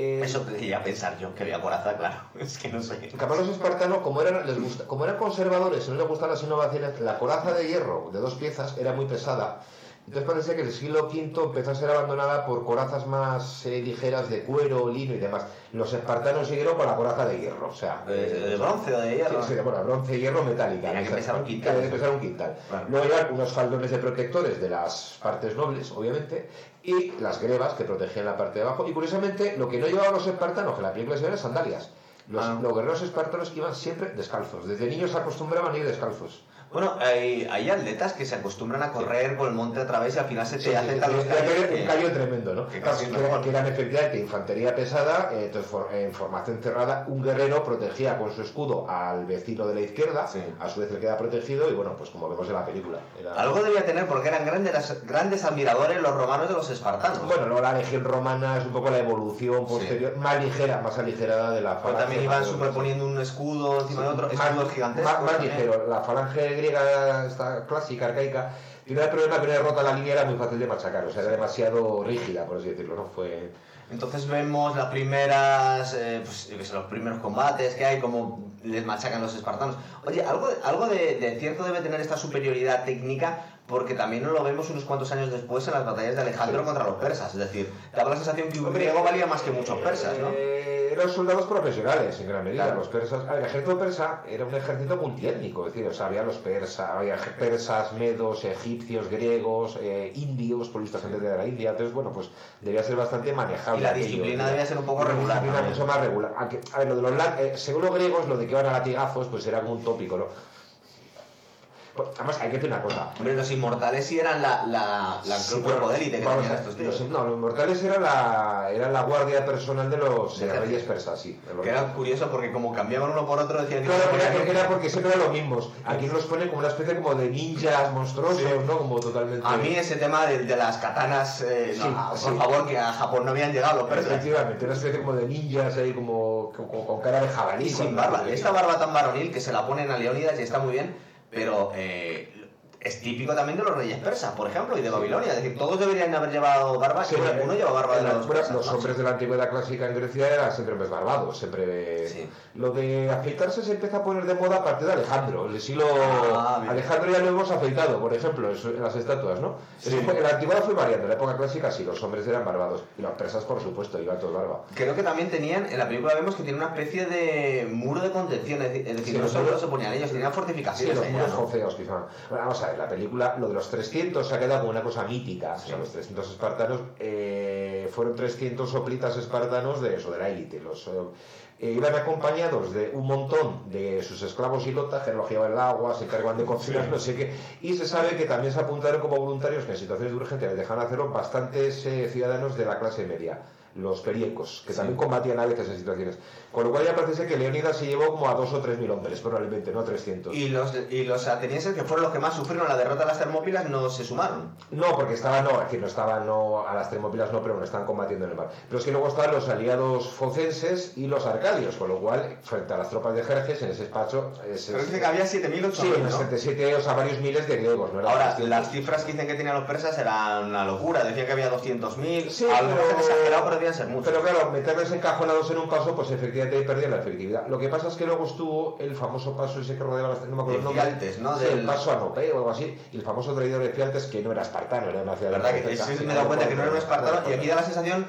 Eh, Eso quería pensar yo, que había coraza, claro. Es que no sé. además los espartanos, como eran, les gusta, como eran conservadores y no les gustaban las innovaciones, la coraza de hierro de dos piezas era muy pesada. Entonces parece que el siglo V empezó a ser abandonada por corazas más eh, ligeras de cuero, lino y demás. Los espartanos siguieron con la coraza de hierro, o sea, ¿De, de bronce o de hierro? Sí, sí, bueno, bronce y hierro metálica. Tenía que pesar un quintal. tenía que pesar un quintal. Claro. Luego llevan unos faldones de protectores de las partes nobles, obviamente, y las grebas que protegían la parte de abajo. Y curiosamente, lo que no llevaban los espartanos, que la película se es sandalias. Los, Ah. los guerreros espartanos iban siempre descalzos. Desde niños se acostumbraban a ir descalzos. Bueno, hay, hay atletas que se acostumbran a correr por el monte a través y al final se te hacen los Era callos un callo tremendo, ¿no? que Claro, casi que, mejor. eran, que infantería pesada, eh, en formación cerrada, un guerrero protegía con su escudo al vecino de la izquierda, Sí. a su vez le queda protegido y bueno, pues como vemos en la película. era- Algo debía tener porque eran grandes, grandes admiradores los romanos de los espartanos. Bueno, luego la legión romana es un poco la evolución posterior, más ligera, más aligerada de la Pero falange. también iban más- superponiendo un escudo encima de otro, más, escudos gigantescos. más- más ligero. La falange griega, esta clásica, arcaica, tiene el problema que una derrota la línea era muy fácil de machacar, o sea, era demasiado rígida, por así decirlo, ¿no? Fue... Entonces vemos las primeras, eh, pues, los primeros combates que hay, como les machacan los espartanos. Oye, algo, algo de cierto debe tener esta superioridad técnica, porque también lo vemos unos cuantos años después en las batallas de Alejandro contra los persas. Es decir, daba la sensación que un griego valía más que muchos persas, ¿no? Eh, eran soldados profesionales en gran medida. Claro. Los persas, el ejército persa era un ejército multiétnico, es decir, o sea, había los persas, había persas, medos, egipcios, griegos, eh, indios, por esta gente de la India. Entonces, bueno, pues debía ser bastante manejable. Y la disciplina debía ser un poco Una regular, disciplina ¿no? mucho más regular. Aunque, a ver, lo de los eh, según los griegos, lo de que iban a latigazos, pues era como un tópico, ¿no? Además, hay que decir una cosa. Hombre, los inmortales sí eran la, la, la- Sí, el cuerpo de élite que vamos tenían a- estos tíos. los- no, los inmortales eran la, era la guardia personal de los De reyes persas, sí. Que era curioso porque como cambiaban uno por otro decían que... Claro, era, era porque siempre eran los mismos. Aquí nos ponen como una especie como de ninjas monstruosos, Sí. ¿no? Como totalmente... A mí ese tema de, de las katanas, eh, no, Sí, ah, por favor, que a Japón no habían llegado los persas. Efectivamente, una especie como de ninjas ahí como, como con cara de jabalí. Y sin barba. Esta barba tan varonil que se la ponen a Leónidas y está muy bien, pero eh, es típico también de los reyes persas, por ejemplo, y de Babilonia. Es decir, todos deberían haber llevado barba, Sí, uno, lleva barba de los persas. los ¿no? hombres de la antigüedad clásica en Grecia eran siempre hombres barbados, siempre... Sí. Lo de afeitarse se empieza a poner de moda a partir de Alejandro, el siglo... Ah. Alejandro ya lo hemos afeitado, por ejemplo, en, las estatuas, ¿no? Sí. Eso fue- en la antigüedad fue variando, en la época clásica sí, los hombres eran barbados, y los persas, por supuesto, iban todos barba. Creo que también tenían, en la película vemos que tiene una especie de muro de contención, es decir, es Sí, no solo se ponían ellos, tenían fortificaciones. los muros ¿no? fofeos, quizá. Bueno, vamos a En la película lo de los 300 se ha quedado como una cosa mítica. O sea, los 300 espartanos eh, fueron 300 soplitas espartanos de eso, de la élite. Los, eh, eh, iban acompañados de un montón de sus esclavos y lotas que recogían el agua, se encargaban de cocinar, no sé qué. Y se sabe que también se apuntaron como voluntarios que en situaciones de urgencia les dejaban hacerlo bastantes eh, ciudadanos de la clase media los periecos, que también combatían a veces en situaciones. Con lo cual ya parece que Leónidas se llevó como a dos o tres mil hombres, probablemente, no 300. Y los, y los atenienses, que fueron los que más sufrieron la derrota de las Termópilas, no se sumaron. No, porque estaban, no, aquí no estaban, no, a las Termópilas no, pero no estaban combatiendo en el mar. Pero es que luego estaban los aliados focenses y los arcadios, con lo cual, frente a las tropas de Jerjes, en ese espacio... Ese, pero dice que había 7.000 8.000, Sí, unos 77, o sea, varios miles de griegos, ¿no? Ahora, las cifras que dicen que tenían los persas eran una locura, decían que había 200.000, sí, a lo mejor exagerado, pero debían ser muchos. Pero claro, meterles encajonados en un paso, pues efectivamente perdían la efectividad. Lo que pasa es que luego estuvo el famoso paso ese que rodeaba las... No me acuerdo el nombre. Fialtes, ¿no? Sí, el paso Anopeo o algo así. Y el famoso traidor de Fialtes, que no era espartano, era una ciudad... ¿Verdad? Que sí, me he dado cuenta que no era un espartano. Y aquí da la sensación...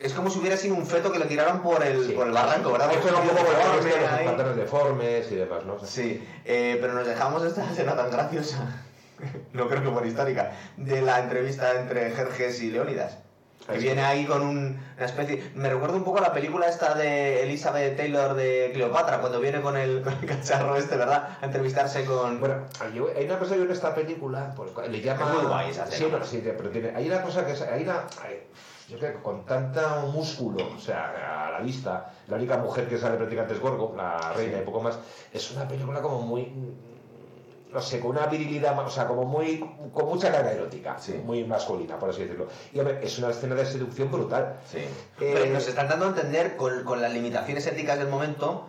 Es como si hubiera sido un feto que le tiraron por el, por el barranco, ¿verdad? Esto un poco deforme, los espartanos deformes y demás, ¿no? Sí, eh, pero nos dejamos esta escena tan graciosa, no creo que por histórica, de la entrevista entre Jerjes y Leónidas que viene ahí con un, una especie... Me recuerda un poco a la película esta de Elizabeth Taylor de Cleopatra, cuando viene con el, con el cacharro este, ¿verdad? A entrevistarse con... Bueno, hay una cosa que en esta película, le llama... Es muy guay esa sí, no, sí, pero tiene... Hay una cosa que... Es, hay una... Yo creo que con tanto músculo, o sea, a la vista, la única mujer que sale prácticamente es Gorgo, la reina sí. y poco más, es una película como muy no sé, con una virilidad, o sea, como muy, con mucha carga erótica, sí. muy masculina, por así decirlo. Y a ver, es una escena de seducción brutal. Sí. Eh, nos están dando a entender con, con las limitaciones éticas del momento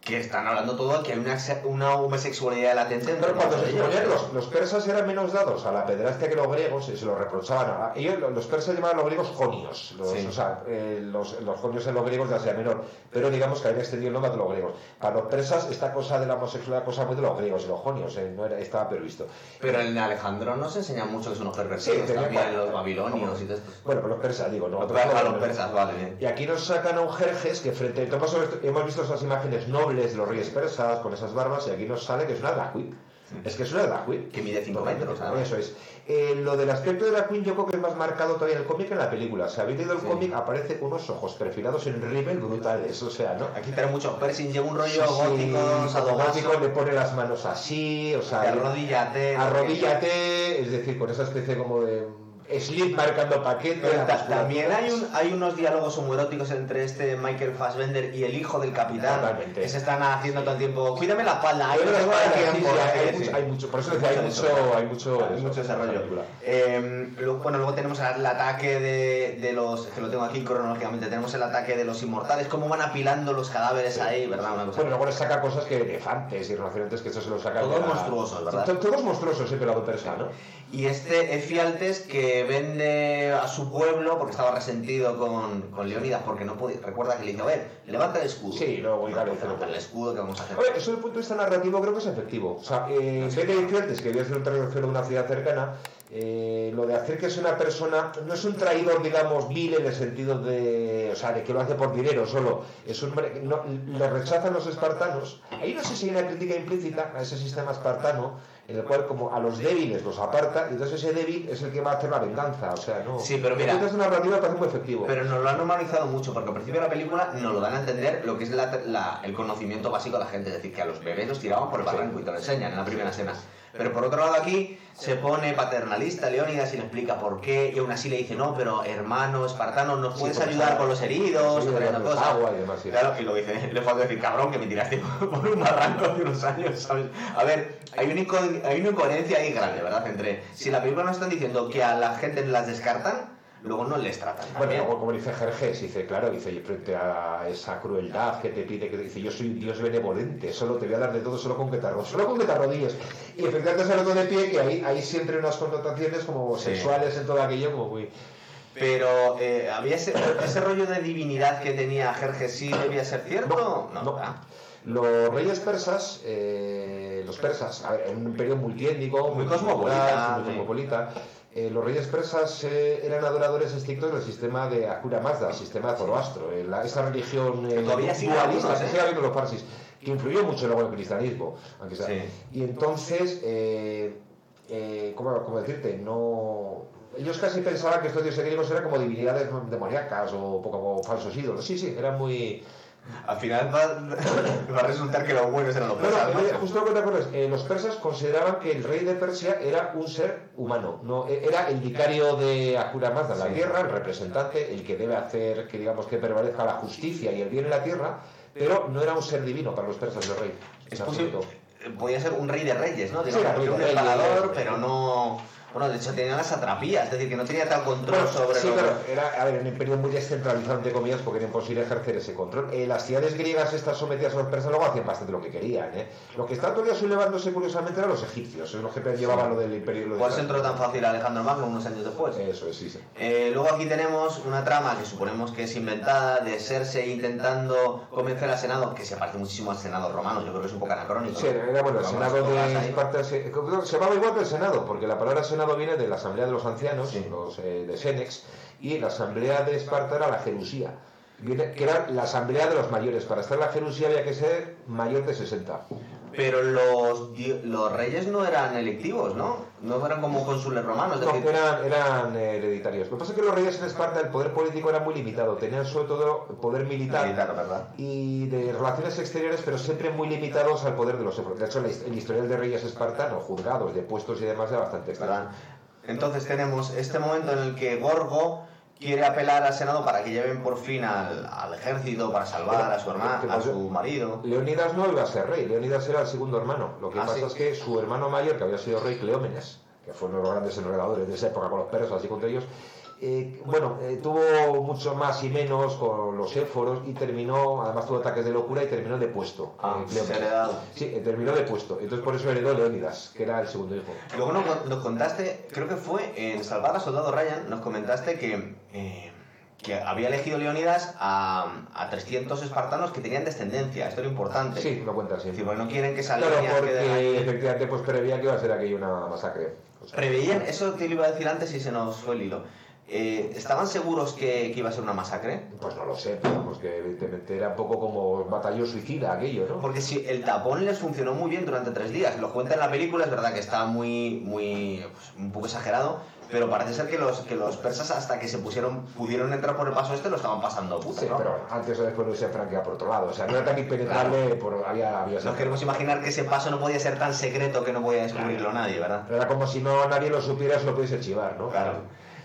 que están hablando todo que hay una, una homosexualidad latente. Pero cuando se suponían los, los, persas eran menos dados a la pederastia que los griegos, y se lo reprochaban. A, ellos, los persas llamaban a los griegos jonios, los, sí. o sea, eh, los, los, jonios en los griegos de Asia Menor, pero digamos que habían extendido el nombre de los griegos. Para los persas, esta cosa de la homosexualidad, cosa muy de los griegos y los jonios, eh, no era, estaba previsto. Pero en Alejandro no se enseña mucho que son los pervertidos, sí, también los babilonios y todo esto. Bueno, pero los persas, digo, no. Los persas, vale, bien. Y aquí nos sacan a un Jerjes que frente a. Hemos visto esas imágenes nobles los reyes persas con esas barbas y aquí nos sale que es una drag queen. Es que es una drag queen. Que mide 5 metros. ¿sabes? Eso es. Eh, lo del aspecto de la queen yo creo que es más marcado todavía en el cómic que en la película. Si habéis leído el sí. cómic, aparece unos ojos perfilados en rímel brutales. O sea, ¿no? Aquí tiene mucho piercing, lleva un rollo sí, gótico, gótico, le pone las manos así, o sea... Arrodíllate. Arrodíllate, es decir, con esa especie como de Slip marcando paquete. también hay, un, hay unos diálogos homoeróticos entre este Michael Fassbender y el hijo del capitán. Totalmente. Que se están haciendo todo el tiempo. Cuídame la espalda. Hay, hay, mucho, por eso decía, hay, mucho, hay mucho, hay mucho desarrollo. Eh, lo, bueno, luego tenemos el ataque de, de, los. Que lo tengo aquí cronológicamente. Tenemos el ataque de los inmortales. Cómo van apilando los cadáveres sí. ahí, ¿verdad? Una cosa bueno, luego les saca cosas que elefantes y rinocerontes, que eso se lo sacan. Todos monstruosos, ¿verdad? Todos monstruosos, sí, pero persa, ¿no? Y este Efialtes que vende a su pueblo porque estaba resentido con, con Leonidas porque no podía. Recuerda que le dijo, a ver, levanta el escudo. Sí, luego bueno, claro, levanta el escudo que vamos a hacer. Oye, eso desde el punto de vista narrativo creo que es efectivo. O sea, eh, no, vende Efialtes, que debe ser un traidor de una ciudad cercana, eh, lo de hacer que es una persona, no es un traidor, digamos, vil en el sentido de, o sea, de que lo hace por dinero solo, es un, no, lo rechazan los espartanos. Ahí no sé si hay una crítica implícita a ese sistema espartano, en el cual como a los débiles los aparta, y entonces ese débil es el que va a hacer la venganza, o sea, no. Sí, pero mira, es una narrativa parece muy efectivo. Pero nos lo han normalizado mucho, porque al principio de la película nos lo dan a entender lo que es la, la, el conocimiento básico de la gente, es decir, que a los bebés los tiraban por el barranco y te lo enseñan en la primera escena. Pero por otro lado aquí se pone paternalista Leónidas y le explica por qué, y aún así le dice, no, pero hermano, espartano, ¿nos puedes sí, ayudar con los heridos? Sí. Agua y demás, sí. Claro, y lo dice, le falta decir, cabrón, que me tiraste por un barranco hace unos años, ¿sabes? A ver, hay una, hay una incoherencia ahí grande, ¿verdad? Entre, si la película nos están diciendo que a la gente las descartan, luego no les tratan. Bueno, como dice Jerjes, dice, claro, dice, frente a esa crueldad que te pide, que dice, yo soy un Dios benevolente, solo te voy a dar de todo solo con que te arrodilles, solo con que te arrodilles. Y efectivamente se lo de pie, que ahí, ahí siempre unas connotaciones como sí. sexuales en todo aquello, como muy... Pero eh, había ese, ese, rollo de divinidad que tenía Jerjes, ¿sí debía ser cierto? No, no. no. Los reyes persas, eh, los persas, en un periodo multiétnico, muy, muy cosmopolita, muy cosmopolita eh, los reyes persas eh, eran adoradores estrictos del sistema de Akura Mazda, el sistema de Zoroastro, eh, la, esa religión dualista, sí, ¿eh? los farsis, que influyó mucho luego en el cristianismo. Aunque sea. Sí. Y entonces eh, ¿cómo, cómo decirte? No... Ellos casi pensaban que estos dioses griegos eran como divinidades demoníacas o poco falsos ídolos. Sí, sí, eran muy... Al final va, va a resultar que los buenos eran los persas, ¿no? eh, justo lo que te acuerdas, eh, los persas consideraban que el rey de Persia era un ser humano, no eh, era el vicario de Ahura Mazda la Sí. tierra, el representante, el que debe hacer que digamos que prevalezca la justicia y el bien en la tierra, pero no era un ser divino para los persas el rey. Es podía ser un rey de reyes, ¿no? Sí, de un emperador, pero no... Bueno, de hecho tenía las atrapías, es decir, que no tenía tal control Bueno, sobre sí, los... claro, era a ver, un imperio muy descentralizado, entre comillas, porque era imposible ejercer ese control. Eh, las ciudades griegas estas sometidas a los persas luego hacían bastante lo que querían. ¿eh? Lo que está todavía sublevándose curiosamente eran los egipcios, los que llevaban lo del imperio. lo de ¿Cuál se Israel. entró tan fácil Alejandro Magno unos años después? Eso es, sí, sí. Eh, luego aquí tenemos una trama que suponemos que es inventada de Cersei intentando convencer al Senado, que se parece muchísimo al Senado romano, yo creo que es un poco anacrónico. Sí, era bueno, el Senado de se, se llamaba igual que el Senado, porque la palabra Senado viene de la Asamblea de los Ancianos, Sí. los eh, de Senex, y la Asamblea de Esparta era la Jerusía, que era la Asamblea de los mayores. Para estar en la Jerusía había que ser mayor de 60. Pero los, los reyes no eran electivos, ¿no? No eran como cónsules romanos. No, eran, eran eh, hereditarios. Lo que pasa es que los reyes en Esparta, el poder político era muy limitado. Tenían sobre todo poder militar, militar, ¿verdad? y de relaciones exteriores, pero siempre muy limitados al poder de los. De hecho, el historial de reyes espartanos, juzgados, de puestos y demás, era bastante extraño. Entonces tenemos este momento en el que Gorgo quiere apelar al Senado para que lleven por fin al, al ejército para salvar a su hermana, a su marido. Leonidas no iba a ser rey, Leonidas era el segundo hermano. Lo que Ah, pasa sí. es que su hermano mayor, que había sido rey, Cleómenes, que fue uno de los grandes enredadores de esa época con los persas y contra ellos, eh, bueno, eh, tuvo mucho más y menos con los éforos y terminó, además tuvo ataques de locura y terminó depuesto. Ah, eh, heredado. Sí, terminó depuesto. Entonces por eso heredó Leónidas, que era el segundo hijo. Luego nos, nos contaste, creo que fue en Salvar a Soldado Ryan, nos comentaste que, eh, que había elegido Leonidas a, a 300 espartanos que tenían descendencia. Esto era importante. Sí, lo cuentas, Es sí. decir, porque no quieren que esa Claro, porque ahí. efectivamente pues preveía que iba a ser aquello una masacre. O sea, Preveían, eso te lo iba a decir antes y se nos fue el hilo. Eh, ¿Estaban seguros que, que iba a ser una masacre? Pues no lo sé, vamos, que evidentemente era un poco como batallón suicida aquello, ¿no? Porque si el tapón les funcionó muy bien durante tres días, lo cuenta en la película, es verdad que está muy, muy, pues, un poco exagerado, pero parece ser que los, que los persas hasta que se pusieron, pudieron entrar por el paso este lo estaban pasando puta, Sí, ¿no? pero antes o después lo se franquea por otro lado. O sea, no era tan impenetrable, por, había, había Nos queremos imaginar que ese paso no podía ser tan secreto que no podía descubrirlo nadie, ¿verdad? Era como si no nadie lo supiera, se lo pudiese chivar, ¿no? Claro.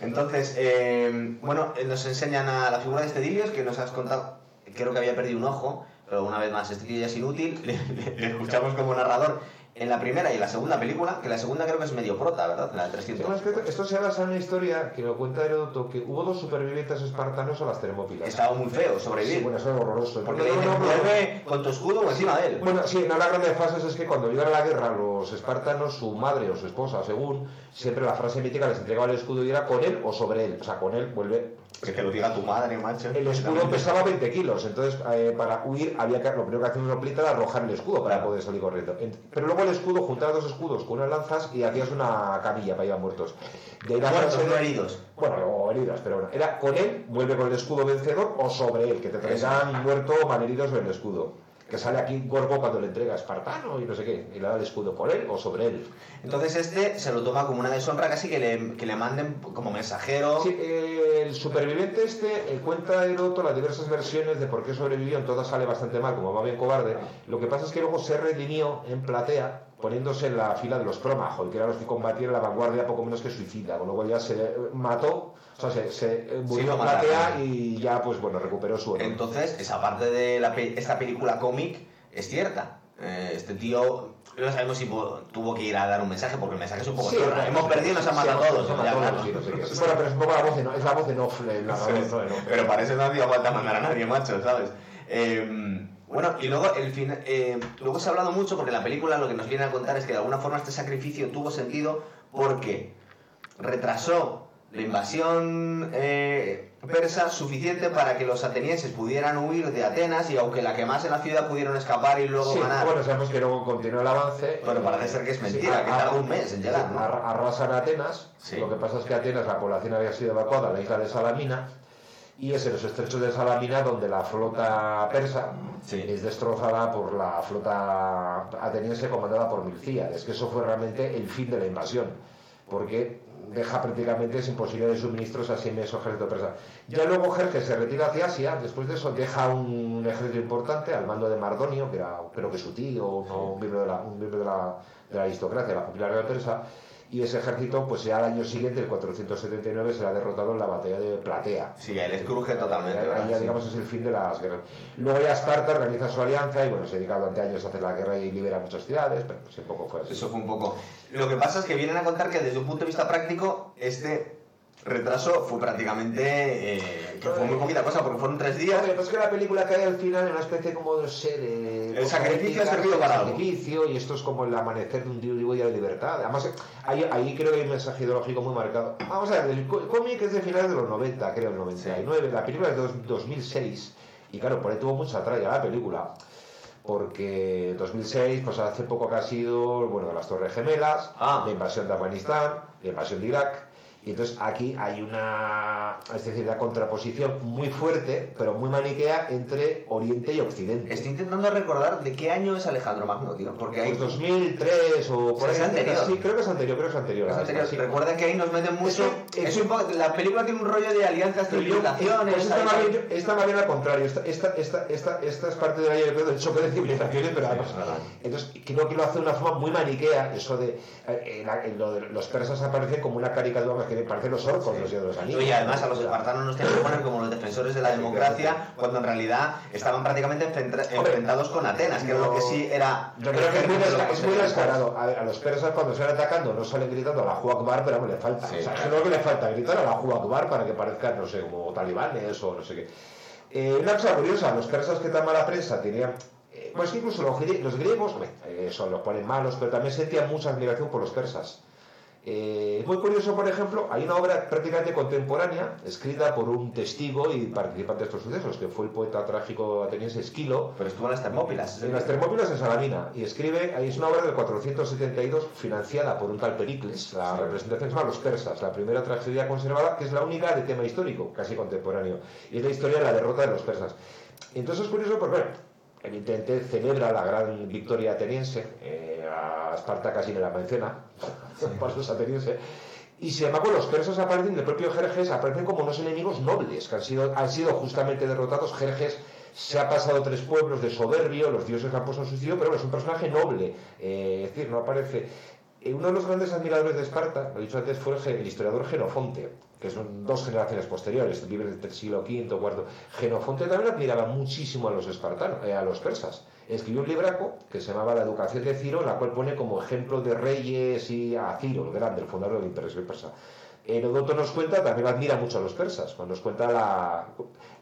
Entonces, eh, bueno, nos enseñan a la figura de este Dilios que nos has contado, creo que había perdido un ojo, pero una vez más, este ya es inútil, le escuchamos como narrador en la primera y en la segunda película, que la segunda creo que es medio prota, ¿verdad? La de Sí, 300. bueno, es que esto se basa en una historia que lo cuenta Heródoto, que hubo dos supervivientes espartanos a las Termópilas. Estaba muy feo Sí, sobrevivir. bueno, eso es horroroso. porque No, dicen, no, no. "Vuelve con tu escudo o encima de él. Bueno, sí, una de las grandes fases es que cuando iban a la guerra los espartanos, su madre o su esposa, según, siempre la frase mítica les entregaba el escudo y era con él o sobre él. O sea, con él vuelve. Que lo diga tu madre, macho. El escudo pesaba 20 kilos, entonces eh, para huir había que, lo primero que hacía un plita era arrojar el escudo para poder salir corriendo. Pero luego el escudo, juntabas dos escudos con unas lanzas y hacías una camilla para ir a muertos. De Muertos, no heridos. Bueno, o heridas, pero bueno. Era con él, vuelve con el escudo vencedor o sobre él, que te traigan muerto o malherido sobre el escudo. Que sale aquí Gorgo cuando le entrega espartano y no sé qué, y le da el escudo con él o sobre él. Entonces este se lo toma como una deshonra casi que le, que le manden como mensajero. Sí, eh, el superviviente este eh, cuenta Herodoto las diversas versiones de por qué sobrevivió, en todas sale bastante mal, como va bien cobarde. Lo que pasa es que luego se redimió en platea poniéndose en la fila de los Prómajo, que eran los que combatían la vanguardia poco menos que suicida, con lo cual ya se mató, o sea, se, se murió mataron. platea y ya, pues bueno, recuperó su honor. Entonces, esa parte de la pe- esta película cómic es cierta. Eh, este tío, no sabemos si tuvo que ir a dar un mensaje, porque el mensaje es un poco Sí, bueno, Hemos sí, perdido y nos han sí, matado sí, a todos. sí. Bueno, pero es un poco la voz de no, es la voz de Nofle, la Sí, voz de no. Pero no hacía falta mandar a nadie, macho, ¿sabes? Eh, bueno, y luego el fin, eh, luego se ha hablado mucho porque la película lo que nos viene a contar es que de alguna forma este sacrificio tuvo sentido porque retrasó la invasión eh, persa suficiente para que los atenienses pudieran huir de Atenas y aunque la quemasen la ciudad pudieron escapar y luego Sí, ganar. bueno, sabemos que luego continuó el avance. Pero parece ser que es mentira, que tardó un mes en llegar, ¿no? ar- Arrasan Atenas, Sí. lo que pasa es que Atenas, la población había sido evacuada a la isla de Salamina, y es en los estrechos de Salamina donde la flota persa Sí. es destrozada por la flota ateniense comandada por Milcíades, que eso fue realmente el fin de la invasión, porque deja prácticamente sin posibilidad de suministros a ese inmenso ejército persa. Ya luego Jerjes se retira hacia Asia, después de eso deja un ejército importante al mando de Mardonio, que era creo que su tío, no, un miembro de la, un miembro de la, de la aristocracia, la familia real persa, y ese ejército, pues ya al año siguiente, el 479, será derrotado en la batalla de Platea. Sí, él les cruje totalmente. Ahí ¿verdad? ya, Sí. digamos, es el fin de las guerras. Luego ya Esparta organiza su alianza y, bueno, se dedica durante años a hacer la guerra y libera muchas ciudades, pero pues un poco fue así. Eso fue un poco. Lo que pasa es que vienen a contar que desde un punto de vista práctico, este retraso fue prácticamente. eh, que fue muy poquita cosa, porque fueron tres días. Hombre, pues que la película cae al final en una especie como de ser El sacrificio ha servido para algo. sacrificio y esto es como el amanecer de un día de libertad. Además ahí, ahí creo que hay un mensaje ideológico muy marcado. Vamos a ver el có- cómic es de finales de los 90 creo el 99 la película es de dos- 2006 y claro por ahí tuvo mucha tralla la película. Porque 2006 pues hace poco que ha sido bueno las Torres Gemelas Ah. la invasión de Afganistán la invasión de Irak y entonces aquí hay una, es decir, una contraposición muy fuerte, pero muy maniquea entre Oriente y Occidente. Estoy intentando recordar de qué año es Alejandro Magno, tío. Porque. Pues 2003 o por Sí, ahí. es anterior. Sí, creo que es anterior, creo que es anterior. es anterior. esta, sí. Recuerda que ahí nos meten mucho. Eso- es eso- un poco- la película tiene un rollo de alianzas, civilizaciones. pues está, ahí- más bien, más bien al contrario. Esta, esta, esta, esta, esta es parte de la creo, del choque de civilizaciones, pero además. Entonces, creo que lo hace de una forma muy maniquea. Eso de. eh, la- lo de los persas aparecen como una caricatura más que parecen los orcos, Sí. los de los anillos. Oye, además a los espartanos nos tienen que poner como los defensores de la democracia, cuando en realidad estaban prácticamente enfrenta- enfrentados con Atenas, que era lo que sí era. Yo creo que es muy, es muy descarado. A, a los persas cuando salen atacando no salen gritando a la Akbar, pero hombre, le falta. Sí, o sea, claro. creo que le falta gritar a la Akbar para que parezcan, no sé, como talibanes o no sé qué. Eh, una cosa curiosa, los persas que tan mala prensa tenían... eh, pues incluso los, grie- los griegos, eh, eso los ponen malos, pero también sentían mucha admiración por los persas. Eh, es muy curioso, por ejemplo, hay una obra prácticamente contemporánea, escrita por un testigo y participante de estos sucesos, que fue el poeta trágico ateniense Esquilo, Pero estuvo en las Termópilas. en las Termópilas en Salamina y escribe, ahí es una obra del 472 financiada por un tal Pericles, la representación se llama Los Persas, la primera tragedia conservada que es la única de tema histórico, casi contemporáneo, y es la historia de la derrota de los persas. Entonces es curioso porque, bueno, evidentemente celebra la gran victoria ateniense, eh, a Esparta casi me la menciona, por los atenienses, y sin embargo, los persas aparecen, en el propio Jerjes, aparecen como unos enemigos nobles, que han sido, han sido justamente derrotados. Jerjes se ha pasado tres pueblos de soberbio, los dioses han puesto en su sitio, pero bueno, es un personaje noble. eh, es decir, no aparece. eh, uno de los grandes admiradores de Esparta, lo he dicho antes, fue el historiador Genofonte, que son dos generaciones posteriores, vive del siglo V, IV. Genofonte también admiraba muchísimo a los espartanos, eh, a los persas. Escribió un libraco que se llamaba La educación de Ciro, la cual pone como ejemplo de reyes y a Ciro, el grande, el fundador del imperio persa. Herodoto nos cuenta, también admira mucho a los persas, cuando nos cuenta la,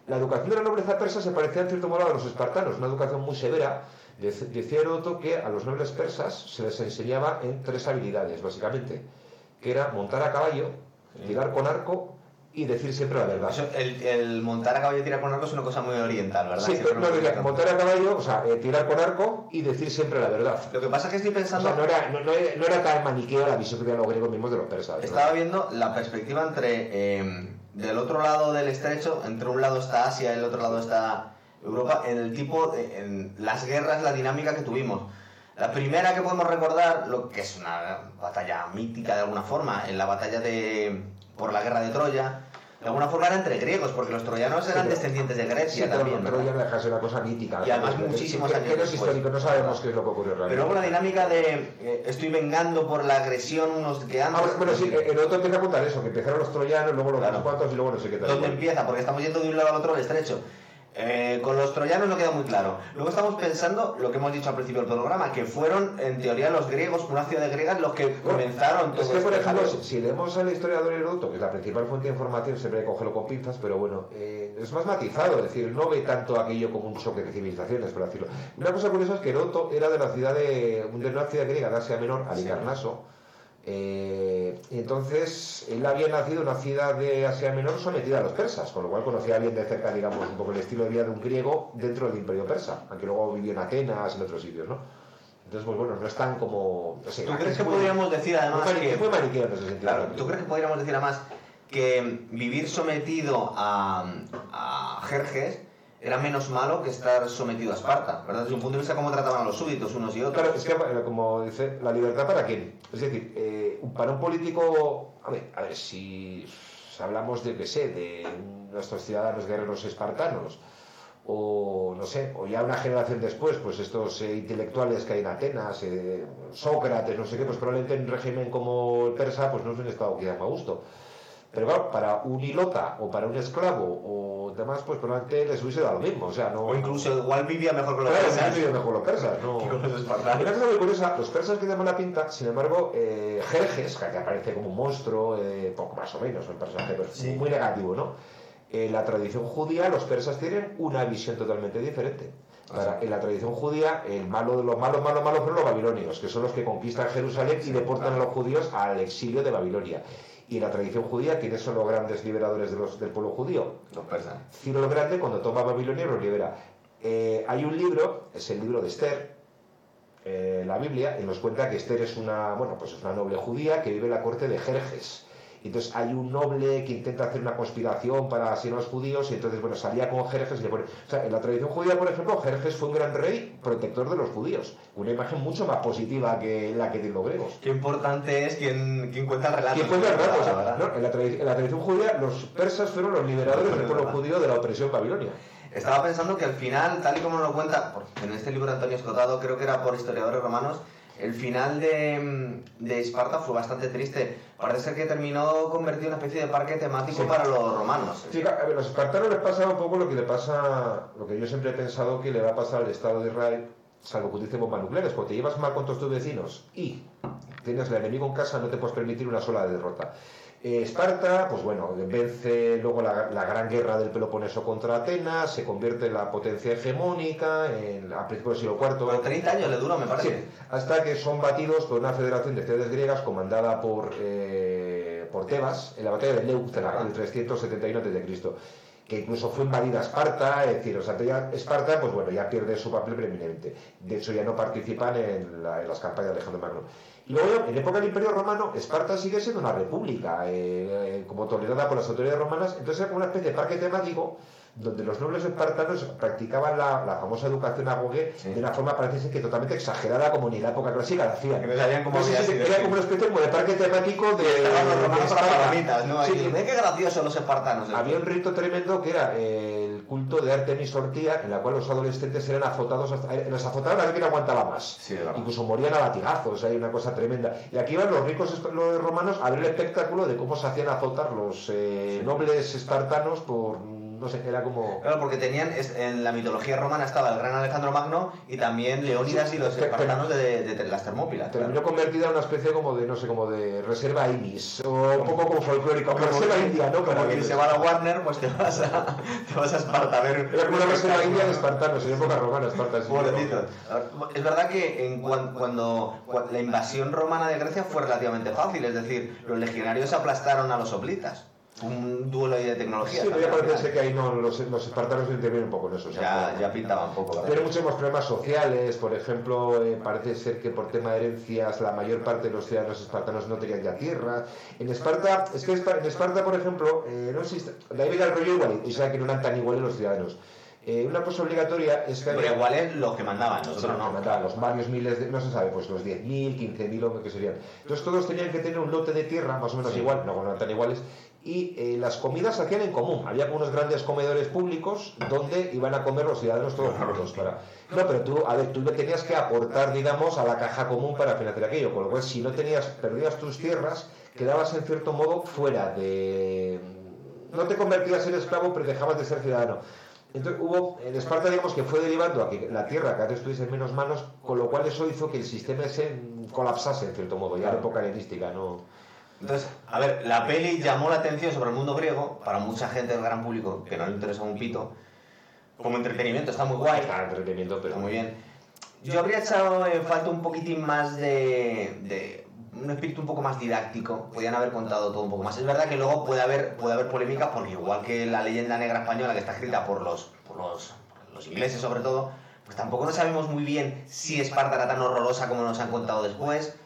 la educación de la nobleza persa se parecía en cierto modo a los espartanos, una educación muy severa. Dec- Decía Herodoto que a los nobles persas se les enseñaba en tres habilidades, básicamente, que era montar a caballo, tirar con arco y decir siempre la verdad. Eso, el, el montar a caballo y tirar con arco es una cosa muy oriental, ¿verdad? Sí, Siempre no, no, montar a caballo, o sea, eh, tirar con arco y decir siempre la verdad. Lo que pasa es que estoy O pensando. sea, no era, no, no era- tan maniqueo la visión que tenían los griegos mismos de los persas. Estaba viendo la perspectiva entre eh, del otro lado del estrecho, entre un lado está Asia y el otro lado está Europa, en el tipo, de- en las guerras, la dinámica que tuvimos. La primera que podemos recordar, lo que es una batalla mítica de alguna forma, en la batalla de por la guerra de Troya, de alguna forma era entre griegos, porque los troyanos eran pero- descendientes de Grecia Sí, pero también. no ¿verdad? Troya no deja de ser una cosa mítica. Y además muchísimos que- años que después. histórico, no sabemos qué es lo que ocurrió realmente. Pero luego la dinámica de eh, estoy vengando por la agresión unos que Ah, antes. bueno, bueno, sí, el otro empieza a contar eso, que empezaron los troyanos, luego los Claro. cuantos y luego no sé qué tal. ¿Dónde empieza? Porque estamos yendo de un lado al otro del estrecho. Eh, con los troyanos no queda muy claro. Luego estamos pensando lo que hemos dicho al principio del programa, que fueron en teoría los griegos, una ciudad de griegas, los que comenzaron todo Es que, por este ejemplo, jaleo. si, si leemos al historiador Heródoto, que es la principal fuente de información, siempre hay que cogerlo con pinzas, pero bueno, eh, es más matizado, es decir, no ve tanto aquello como un choque de civilizaciones, por decirlo. Una cosa curiosa es que Heródoto era de la ciudad de, de una ciudad griega de Asia Menor, Alicarnaso, eh, entonces él había nacido en una ciudad de Asia Menor sometida a los persas, con lo cual conocía bien de cerca, digamos, un poco el estilo de vida de un griego dentro del imperio persa, aunque luego vivió en Atenas y en otros sitios, ¿no? Entonces, pues bueno, no es tan como... no sé, ¿Tú crees es que podríamos decir además que... maniqueo en ese sentido. Claro, ¿tú crees que podríamos decir además que vivir sometido a, a Jerjes era menos malo que estar sometido a Esparta, ¿verdad? Desde un punto de vista cómo trataban los súbditos unos y otros. Claro, es que eh, como dice, la libertad para quién. Es decir, eh, para un político, a ver, a ver, si hablamos de, qué sé, de nuestros ciudadanos guerreros espartanos, o no sé, o ya una generación después, pues estos eh, intelectuales que hay en Atenas, eh, Sócrates, no sé qué, pues probablemente en un régimen como el persa, pues no es un estado que da a gusto. Pero claro, para un hilota o para un esclavo o demás, pues probablemente les hubiese dado lo mismo. O, sea, no, o incluso igual vivía mejor con los claro, persas. vivía mejor los persas. No. Una cosa muy curiosa, los persas que dan la pinta, sin embargo, eh, Jerjes, que aparece como un monstruo, eh, poco más o menos, un personaje pues, Sí. muy negativo, ¿no? En la tradición judía, los persas tienen una visión totalmente diferente. Para- en la tradición judía, el malo de los malos, malos, malos fueron los babilonios, que son los que conquistan Jerusalén y deportan a los judíos al exilio de Babilonia. Y la tradición judía, ¿quiénes son los grandes liberadores de los- del pueblo judío? Los persas. Ciro el Grande, cuando toma Babilonia, los libera. Eh, hay un libro, es el libro de Esther, eh, la Biblia, y nos cuenta que Esther es una, bueno, pues es una noble judía que vive en la corte de Jerjes. Y Entonces hay un noble que intenta hacer una conspiración para asesinar a los judíos y entonces, bueno, salía con Jerjes y le pone... O sea, en la tradición judía, por ejemplo, Jerjes fue un gran rey protector de los judíos. Una imagen mucho más positiva que la que de los griegos. Qué importante es quien, quien cuenta el relato. ¿Quién fue el relato? O sea, ¿verdad? no, en, la tradi- en la tradición judía, los persas fueron los liberadores del pueblo judío de la opresión babilonia. Estaba pensando que al final, tal y como nos lo cuenta en este libro de Antonio Escotado, creo que era por historiadores romanos, el final de, de Esparta fue bastante triste. Parece ser que terminó convertido en una especie de parque temático Sí. para los romanos. A ver, los espartanos les pasa un poco lo que le pasa, lo que yo siempre he pensado que le va a pasar al Estado de Israel, salvo que utilice bombas nucleares, porque te llevas mal con todos tus vecinos y tienes al enemigo en casa, no te puedes permitir una sola derrota. Eh, Esparta, pues bueno, vence luego la, la gran guerra del Peloponeso contra Atenas, se convierte en la potencia hegemónica en, a principios del siglo IV. Por 30 años le duró, me parece. Sí, hasta que son batidos por una federación de ciudades griegas comandada por, eh, por Tebas en la batalla de Leuctra en el 371 a.C. Que incluso fue invadida Esparta, es decir, o sea, Esparta, pues bueno, ya pierde su papel preeminente. De hecho, ya no participan en, la- en las campañas de Alejandro Magno. Y luego, en época del Imperio Romano, Esparta sigue siendo una república, eh, eh, como tolerada por las autoridades romanas, entonces era como una especie de parque temático donde los nobles espartanos practicaban la, la famosa educación agoge Sí. de una forma, parece ser que totalmente exagerada, como ni la época clásica la hacían. Que no sabían cómo No sé había sido. era como una especie como de parque temático de, los de romanos para palomitas, ¿no? Sí, ve qué graciosos los espartanos. había un rito tremendo que era eh, el culto de Artemis Ortía, en la cual los adolescentes eran azotados, hasta, eh, los azotaban a ver quién aguantaba más. Sí. Incluso morían a latigazos, hay una cosa tremenda. Y aquí iban los ricos los romanos a ver el espectáculo de cómo se hacían azotar los eh, nobles espartanos por, no sé, era como... Claro, porque tenían, es- en la mitología romana estaba el gran Alejandro Magno y también Leónidas y los espartanos de, de- de las Termópilas. Terminó claro. convertida en una especie como de, no sé, como de reserva Inis, o un poco como folclórica, como reserva india, ¿no? Como Como quien que- se va a la Warner, pues te vas a, te vas a Esparta a ver. Era como una reserva india de ¿no? espartanos, en época romana, Esparta. Pobrecitos. Es verdad que en cuan- cuando, cua- la invasión romana de Grecia fue relativamente fácil, es decir, los legionarios aplastaron a los soplitas. Un duelo ahí de tecnología. Sí, pero ya parece que ahí no, los, los espartanos intervienen un poco en eso. o sea, Ya, ya pintaba un poco. Tiene muchos más problemas sociales, por ejemplo, eh, parece ser que por tema de herencias la mayor parte de los ciudadanos espartanos no tenían ya tierra. En Esparta, es que en Esparta, por ejemplo, eh, no existe, de ahí viene el rollo igual, o sea que no eran tan iguales los ciudadanos. Eh, una cosa obligatoria es que Pero había- igual es los que mandaban, nosotros no. mataban los varios miles de, no se sabe, pues los 10.000, 15.000 o que serían. Entonces todos tenían que tener un lote de tierra más o menos Sí. igual, no, no eran tan iguales, y eh, las comidas se hacían en común. Había unos grandes comedores públicos donde iban a comer los ciudadanos todos juntos. Para... No, pero tú, a ver, tú le tenías que aportar, digamos, a la caja común para financiar aquello, con lo cual si no tenías, perdías tus tierras, quedabas en cierto modo fuera de... No te convertías en esclavo, pero dejabas de ser ciudadano. Entonces hubo, en Esparta digamos que fue derivando a que la tierra cada vez estuviese en menos manos, con lo cual eso hizo que el sistema ese colapsase en cierto modo, ya en época helenística, ¿no? Entonces, a ver, la peli llamó la atención sobre el mundo griego, para mucha gente del gran público, que no le interesa un pito. Como entretenimiento está muy guay, Está entretenimiento, pero está muy bien. Yo habría echado en falta un poquitín más de, de un espíritu un poco más didáctico. Podían haber contado todo un poco más. Es verdad que luego puede haber, puede haber polémica, porque igual que la leyenda negra española que está escrita por los, por los, los ingleses sobre todo, pues tampoco no sabemos muy bien si Esparta era tan horrorosa como nos han contado después.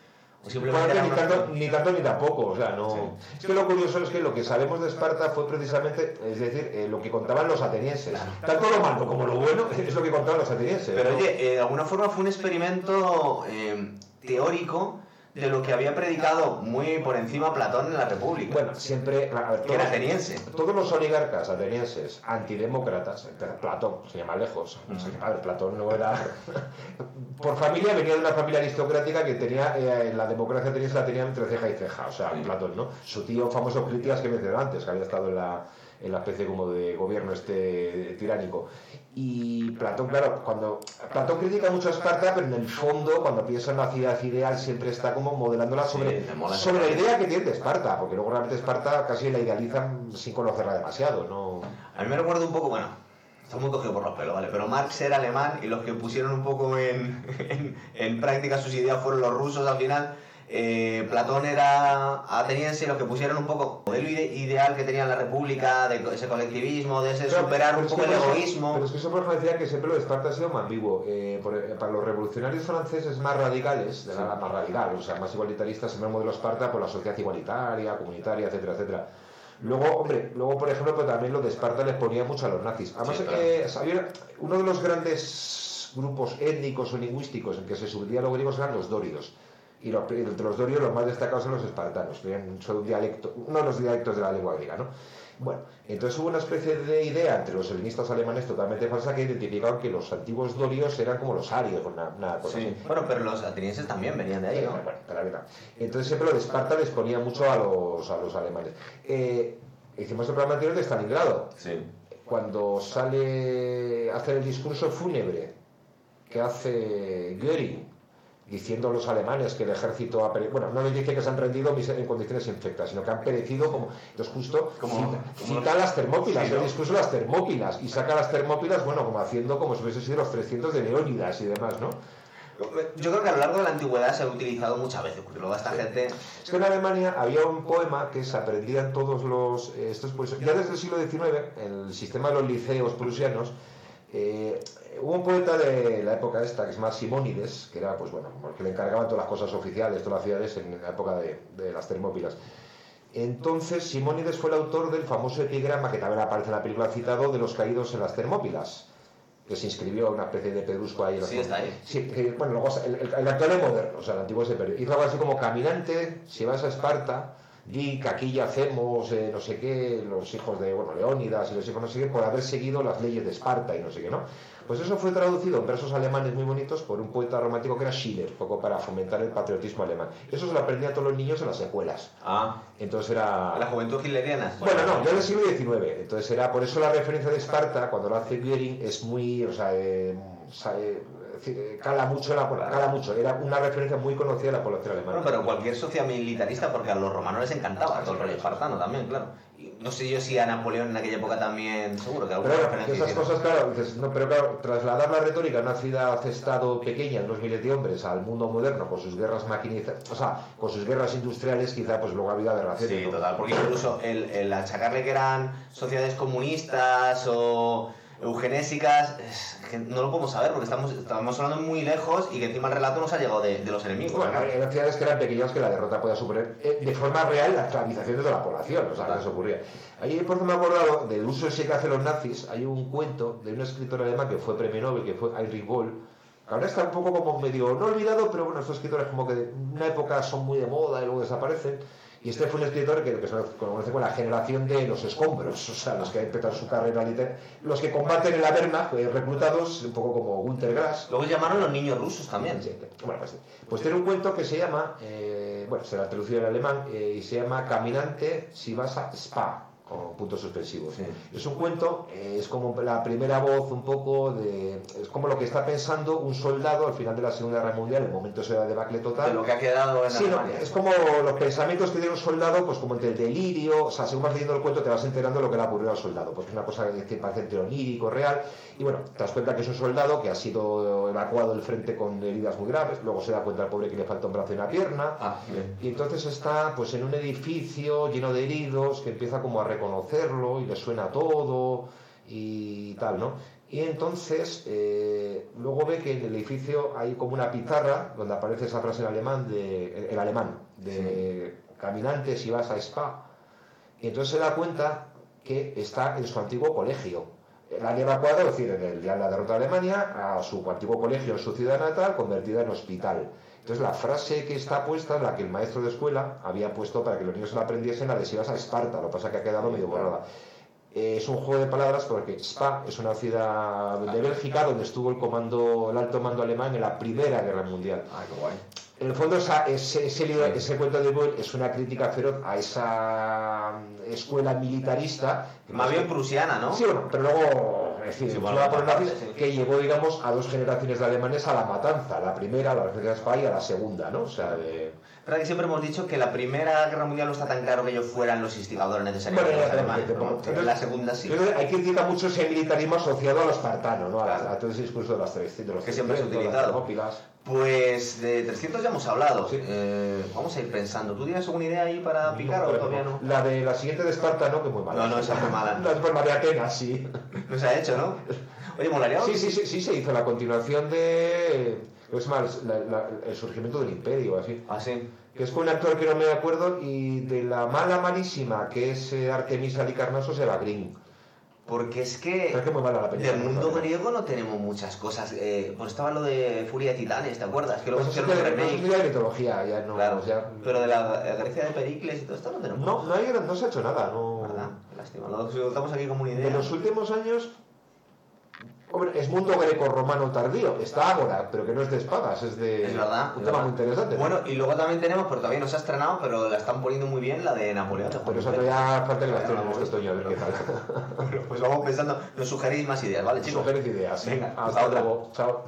Simplemente era ni, una- tanto, ni tanto ni tampoco, o sea, no... Es que lo curioso es que lo que sabemos de Esparta fue precisamente, es decir, eh, lo que contaban los atenienses. Tanto lo malo como lo bueno es lo que contaban los atenienses. Pero ¿no? oye, eh, de alguna forma fue un experimento eh, teórico de lo que había predicado muy por encima Platón en la República. Bueno, siempre... a ver, que era ateniense. Todos los oligarcas atenienses antidemócratas, Platón, se llama lejos, o sea, a ver, Platón no era... Por familia venía de una familia aristocrática que tenía, eh, la democracia ateniense la tenía entre ceja y ceja, o sea, Sí. Platón, ¿no? Su tío famoso Critias que mencioné antes, que había estado en la, en la especie como de gobierno este tiránico. Y Platón, claro, cuando... Platón critica mucho a Esparta, pero en el fondo, cuando piensa en la ciudad ideal, siempre está como modelándola sobre, Sí, sobre la idea que tiene de Esparta, porque luego realmente Esparta casi la idealizan sin conocerla demasiado, ¿no? A mí me recuerda un poco, bueno, está muy cogido por los pelos, ¿vale? Pero Marx era alemán y los que pusieron un poco en, en, en práctica sus ideas fueron los rusos al final. Eh, Platón era ateniense y los que pusieron un poco el modelo ide- ideal que tenía la República, de ese colectivismo, de ese Pero- superar pero un poco el eso- egoísmo. Pero es que eso, por ejemplo, decía que siempre lo de Esparta ha sido más ambiguo. Eh, por- eh, para los revolucionarios franceses más radicales, de la más radical, o sea, más igualitaristas, siempre el modelo Esparta por la sociedad igualitaria, comunitaria, etcétera, etcétera. Luego, hombre, luego, por ejemplo, pues también lo de Esparta les ponía mucho a los nazis. Además, Sí, claro. eh, sabía- uno de los grandes grupos étnicos o lingüísticos en que se subían los griegos eran los dóridos. Y los, entre los dorios los más destacados son los espartanos, que son un dialecto, uno de los dialectos de la lengua griega, ¿no? Bueno, entonces hubo una especie de idea entre los helenistas alemanes totalmente falsa que identificaban que los antiguos dorios eran como los arios, una, una cosa Sí. así. Bueno, pero los atenienses también venían de ahí, ¿no? Bueno, pero bien. Entonces siempre lo de Esparta les ponía mucho a los, a los alemanes. Eh, hicimos el programa anterior de Stalingrado. Sí. Cuando sale a hacer el discurso fúnebre que hace Göring diciendo a los alemanes que el ejército ha perecido, bueno, no les dice que se han rendido en condiciones infectas, sino que han perecido como, entonces justo Como- cita, como cita las termópilas, Sí, ¿no? el discurso de las termópilas, y saca las termópilas, bueno, como haciendo como si hubiese sido los 300 de Leónidas y demás, ¿no? Yo creo que a lo largo de la antigüedad se ha utilizado muchas veces, porque luego esta gente... Es que en Alemania había un poema que se aprendía en todos los... eh, estos pues, ya desde el siglo XIX, en el sistema de los liceos prusianos, eh, hubo un poeta de la época esta, que se llama Simónides, que era, pues bueno, como el que le encargaban todas las cosas oficiales, todas las ciudades en la época de, de las Termópilas. Entonces, Simónides fue el autor del famoso epigrama, que también aparece en la película citado, de los caídos en las Termópilas, que se inscribió una especie de pedrusco ahí. en Sí, está ahí. Sí, que, bueno, luego el, el- el actual es moderno, o sea, el antiguo perdió. Hizo algo así como caminante, si vas a Esparta, que aquí ya hacemos eh, no sé qué, los hijos de, bueno, Leónidas y los hijos no sé qué, por haber seguido las leyes de Esparta y no sé qué, ¿no? Pues eso fue traducido en versos alemanes muy bonitos por un poeta romántico que era Schiller, un poco para fomentar el patriotismo alemán. Eso se lo aprendían todos los niños en las escuelas. Ah, Entonces era... la juventud hitleriana. Bueno, no, ya del siglo XIX. Entonces era por eso la referencia de Esparta, cuando lo hace Göring, es muy, o sea, eh, o sea, eh, eh, cala mucho, la, cala mucho. Era una referencia muy conocida de la población alemana. Bueno, pero cualquier sociedad militarista, porque a los romanos les encantaba todo el rollo espartano también, claro. Y no sé yo si a Napoleón en aquella época también, seguro que alguna Pero referencia esas hicieron. cosas, claro, dices, no, pero claro, trasladar la retórica de una ciudad-estado pequeña, unos miles de hombres, al mundo moderno, con sus guerras maquinizadas, o sea, con sus guerras industriales, quizá pues luego ha habido aberraciones. Sí, ¿no? total, porque incluso el, el achacarle que eran sociedades comunistas o eugenésicas, es que no lo podemos saber porque estamos, estamos hablando muy lejos y que encima el relato nos ha llegado de, de los enemigos. Bueno, ¿no? eran ciudades que eran pequeñas que la derrota podía suponer eh, de forma real la esclavización de toda la población, o sea, que eso ocurría. Ahí, por ejemplo, me he acordado del uso ese que hacen los nazis. Hay un cuento de un escritor alemán que fue premio Nobel, que fue Heinrich Boll. Ahora está un poco como medio, no olvidado, pero bueno, estos escritores como que en una época son muy de moda y luego desaparecen. Y este fue un escritor que, que se conoce con la generación de los escombros, o sea, los que empezaron su carrera literaria, los que combaten en la Wehrmacht, eh, reclutados, un poco como Gunter Grass, Luego llamaron los niños rusos también. Bueno, pues, pues tiene un cuento que se llama, eh, bueno, se la traducido en alemán, eh, y se llama Caminante si vas a Spa, con puntos suspensivos. Sí. Es un cuento, eh, es como la primera voz un poco de... Es como lo que está pensando un soldado al final de la Segunda Guerra Mundial, en el momento de debacle total. De lo que ha quedado en Sí, Alemania. es como los pensamientos que tiene un soldado, pues como entre el delirio, o sea, según vas leyendo el cuento te vas enterando de lo que le ha ocurrido al soldado, porque es una cosa que parece entre onírico, real, y bueno, te das cuenta que es un soldado que ha sido evacuado del frente con heridas muy graves, luego se da cuenta al pobre que le falta un brazo y una pierna, Ah, y entonces está pues en un edificio lleno de heridos, que empieza como a reconocerlo y le suena todo y tal, ¿no? Y entonces, eh, luego ve que en el edificio hay como una pizarra donde aparece esa frase en alemán, de, el alemán, de caminantes y vas a Spa. Y entonces se da cuenta que está en su antiguo colegio. La han evacuado, es decir, en el día de la derrota de Alemania, a su antiguo colegio en su ciudad natal, convertida en hospital. Entonces la frase que está puesta, la que el maestro de escuela había puesto para que los niños se la aprendiesen, la de si vas a Esparta, lo que pasa que ha quedado medio borrada. Eh, es un juego de palabras porque Spa es una ciudad de Bélgica donde estuvo el comando, el alto mando alemán en la Primera Guerra Mundial. Ah, qué guay. En el fondo, esa- ese, ese, libro- ese cuento de Boyle es una crítica feroz a esa mm, escuela militarista. Más bien prusiana, ¿no? Sí, pero luego, Sí, bueno, por nazis, aparte, sí. que llevó, digamos, a dos generaciones de alemanes a la matanza. La primera, la defensa de Spa, y a la segunda, ¿no? O sea, de... que siempre hemos dicho que la Primera Guerra Mundial no está tan claro que ellos fueran los instigadores necesarios Bueno, de los alemanes, pero- ¿no? pero- Pero la segunda sí. Pero hay crítica mucho ese militarismo asociado a los espartano, ¿no? A, Claro. a todo ese discurso de las tres, de los Que siempre se ha 300, las utilizado. Pues de 300 ya hemos hablado. Sí. Eh, vamos a ir pensando. ¿Tú tienes alguna idea ahí para picar o todavía no? La de la siguiente de Esparta, ¿no? Que muy mala. No, no, esa fue mala. La de María Atenas, sí. No se ha hecho, ¿no? Oye, molaría. Sí, sí, sí, sí, se hizo la continuación de. La- la- el surgimiento del imperio, así. Ah, sí. Que es con un actor que no me acuerdo y de la mala malísima que es eh, Artemisa Licarnaso se va Green. Porque es que que muy mala la película. del mundo griego no tenemos muchas cosas. Eh, pues estaba lo de Furia de Titanes, ¿te acuerdas? Que luego Pues hicieron es remake. de mitología, ya no. Claro, ya- pero de la Grecia de Pericles y todo esto no tenemos. No, no, hay, no se ha hecho nada. No. ¿Verdad? Lástima. Lo soltamos aquí como una idea. De los últimos años, hombre, es mundo greco-romano tardío, está ahora, pero que no es de espadas, es de Es verdad. un tema muy interesante. ¿no? Bueno, y luego también tenemos, pero todavía no se ha estrenado, pero la están poniendo muy bien, la de Napoleón. pero eso todavía falta que la Todavía no estrenen la este otoño, a ver qué tal. Bueno, pues vamos pensando, nos sugerís más ideas, ¿vale, chicos? Sugerencia ideas. Venga, Hasta luego. Chao.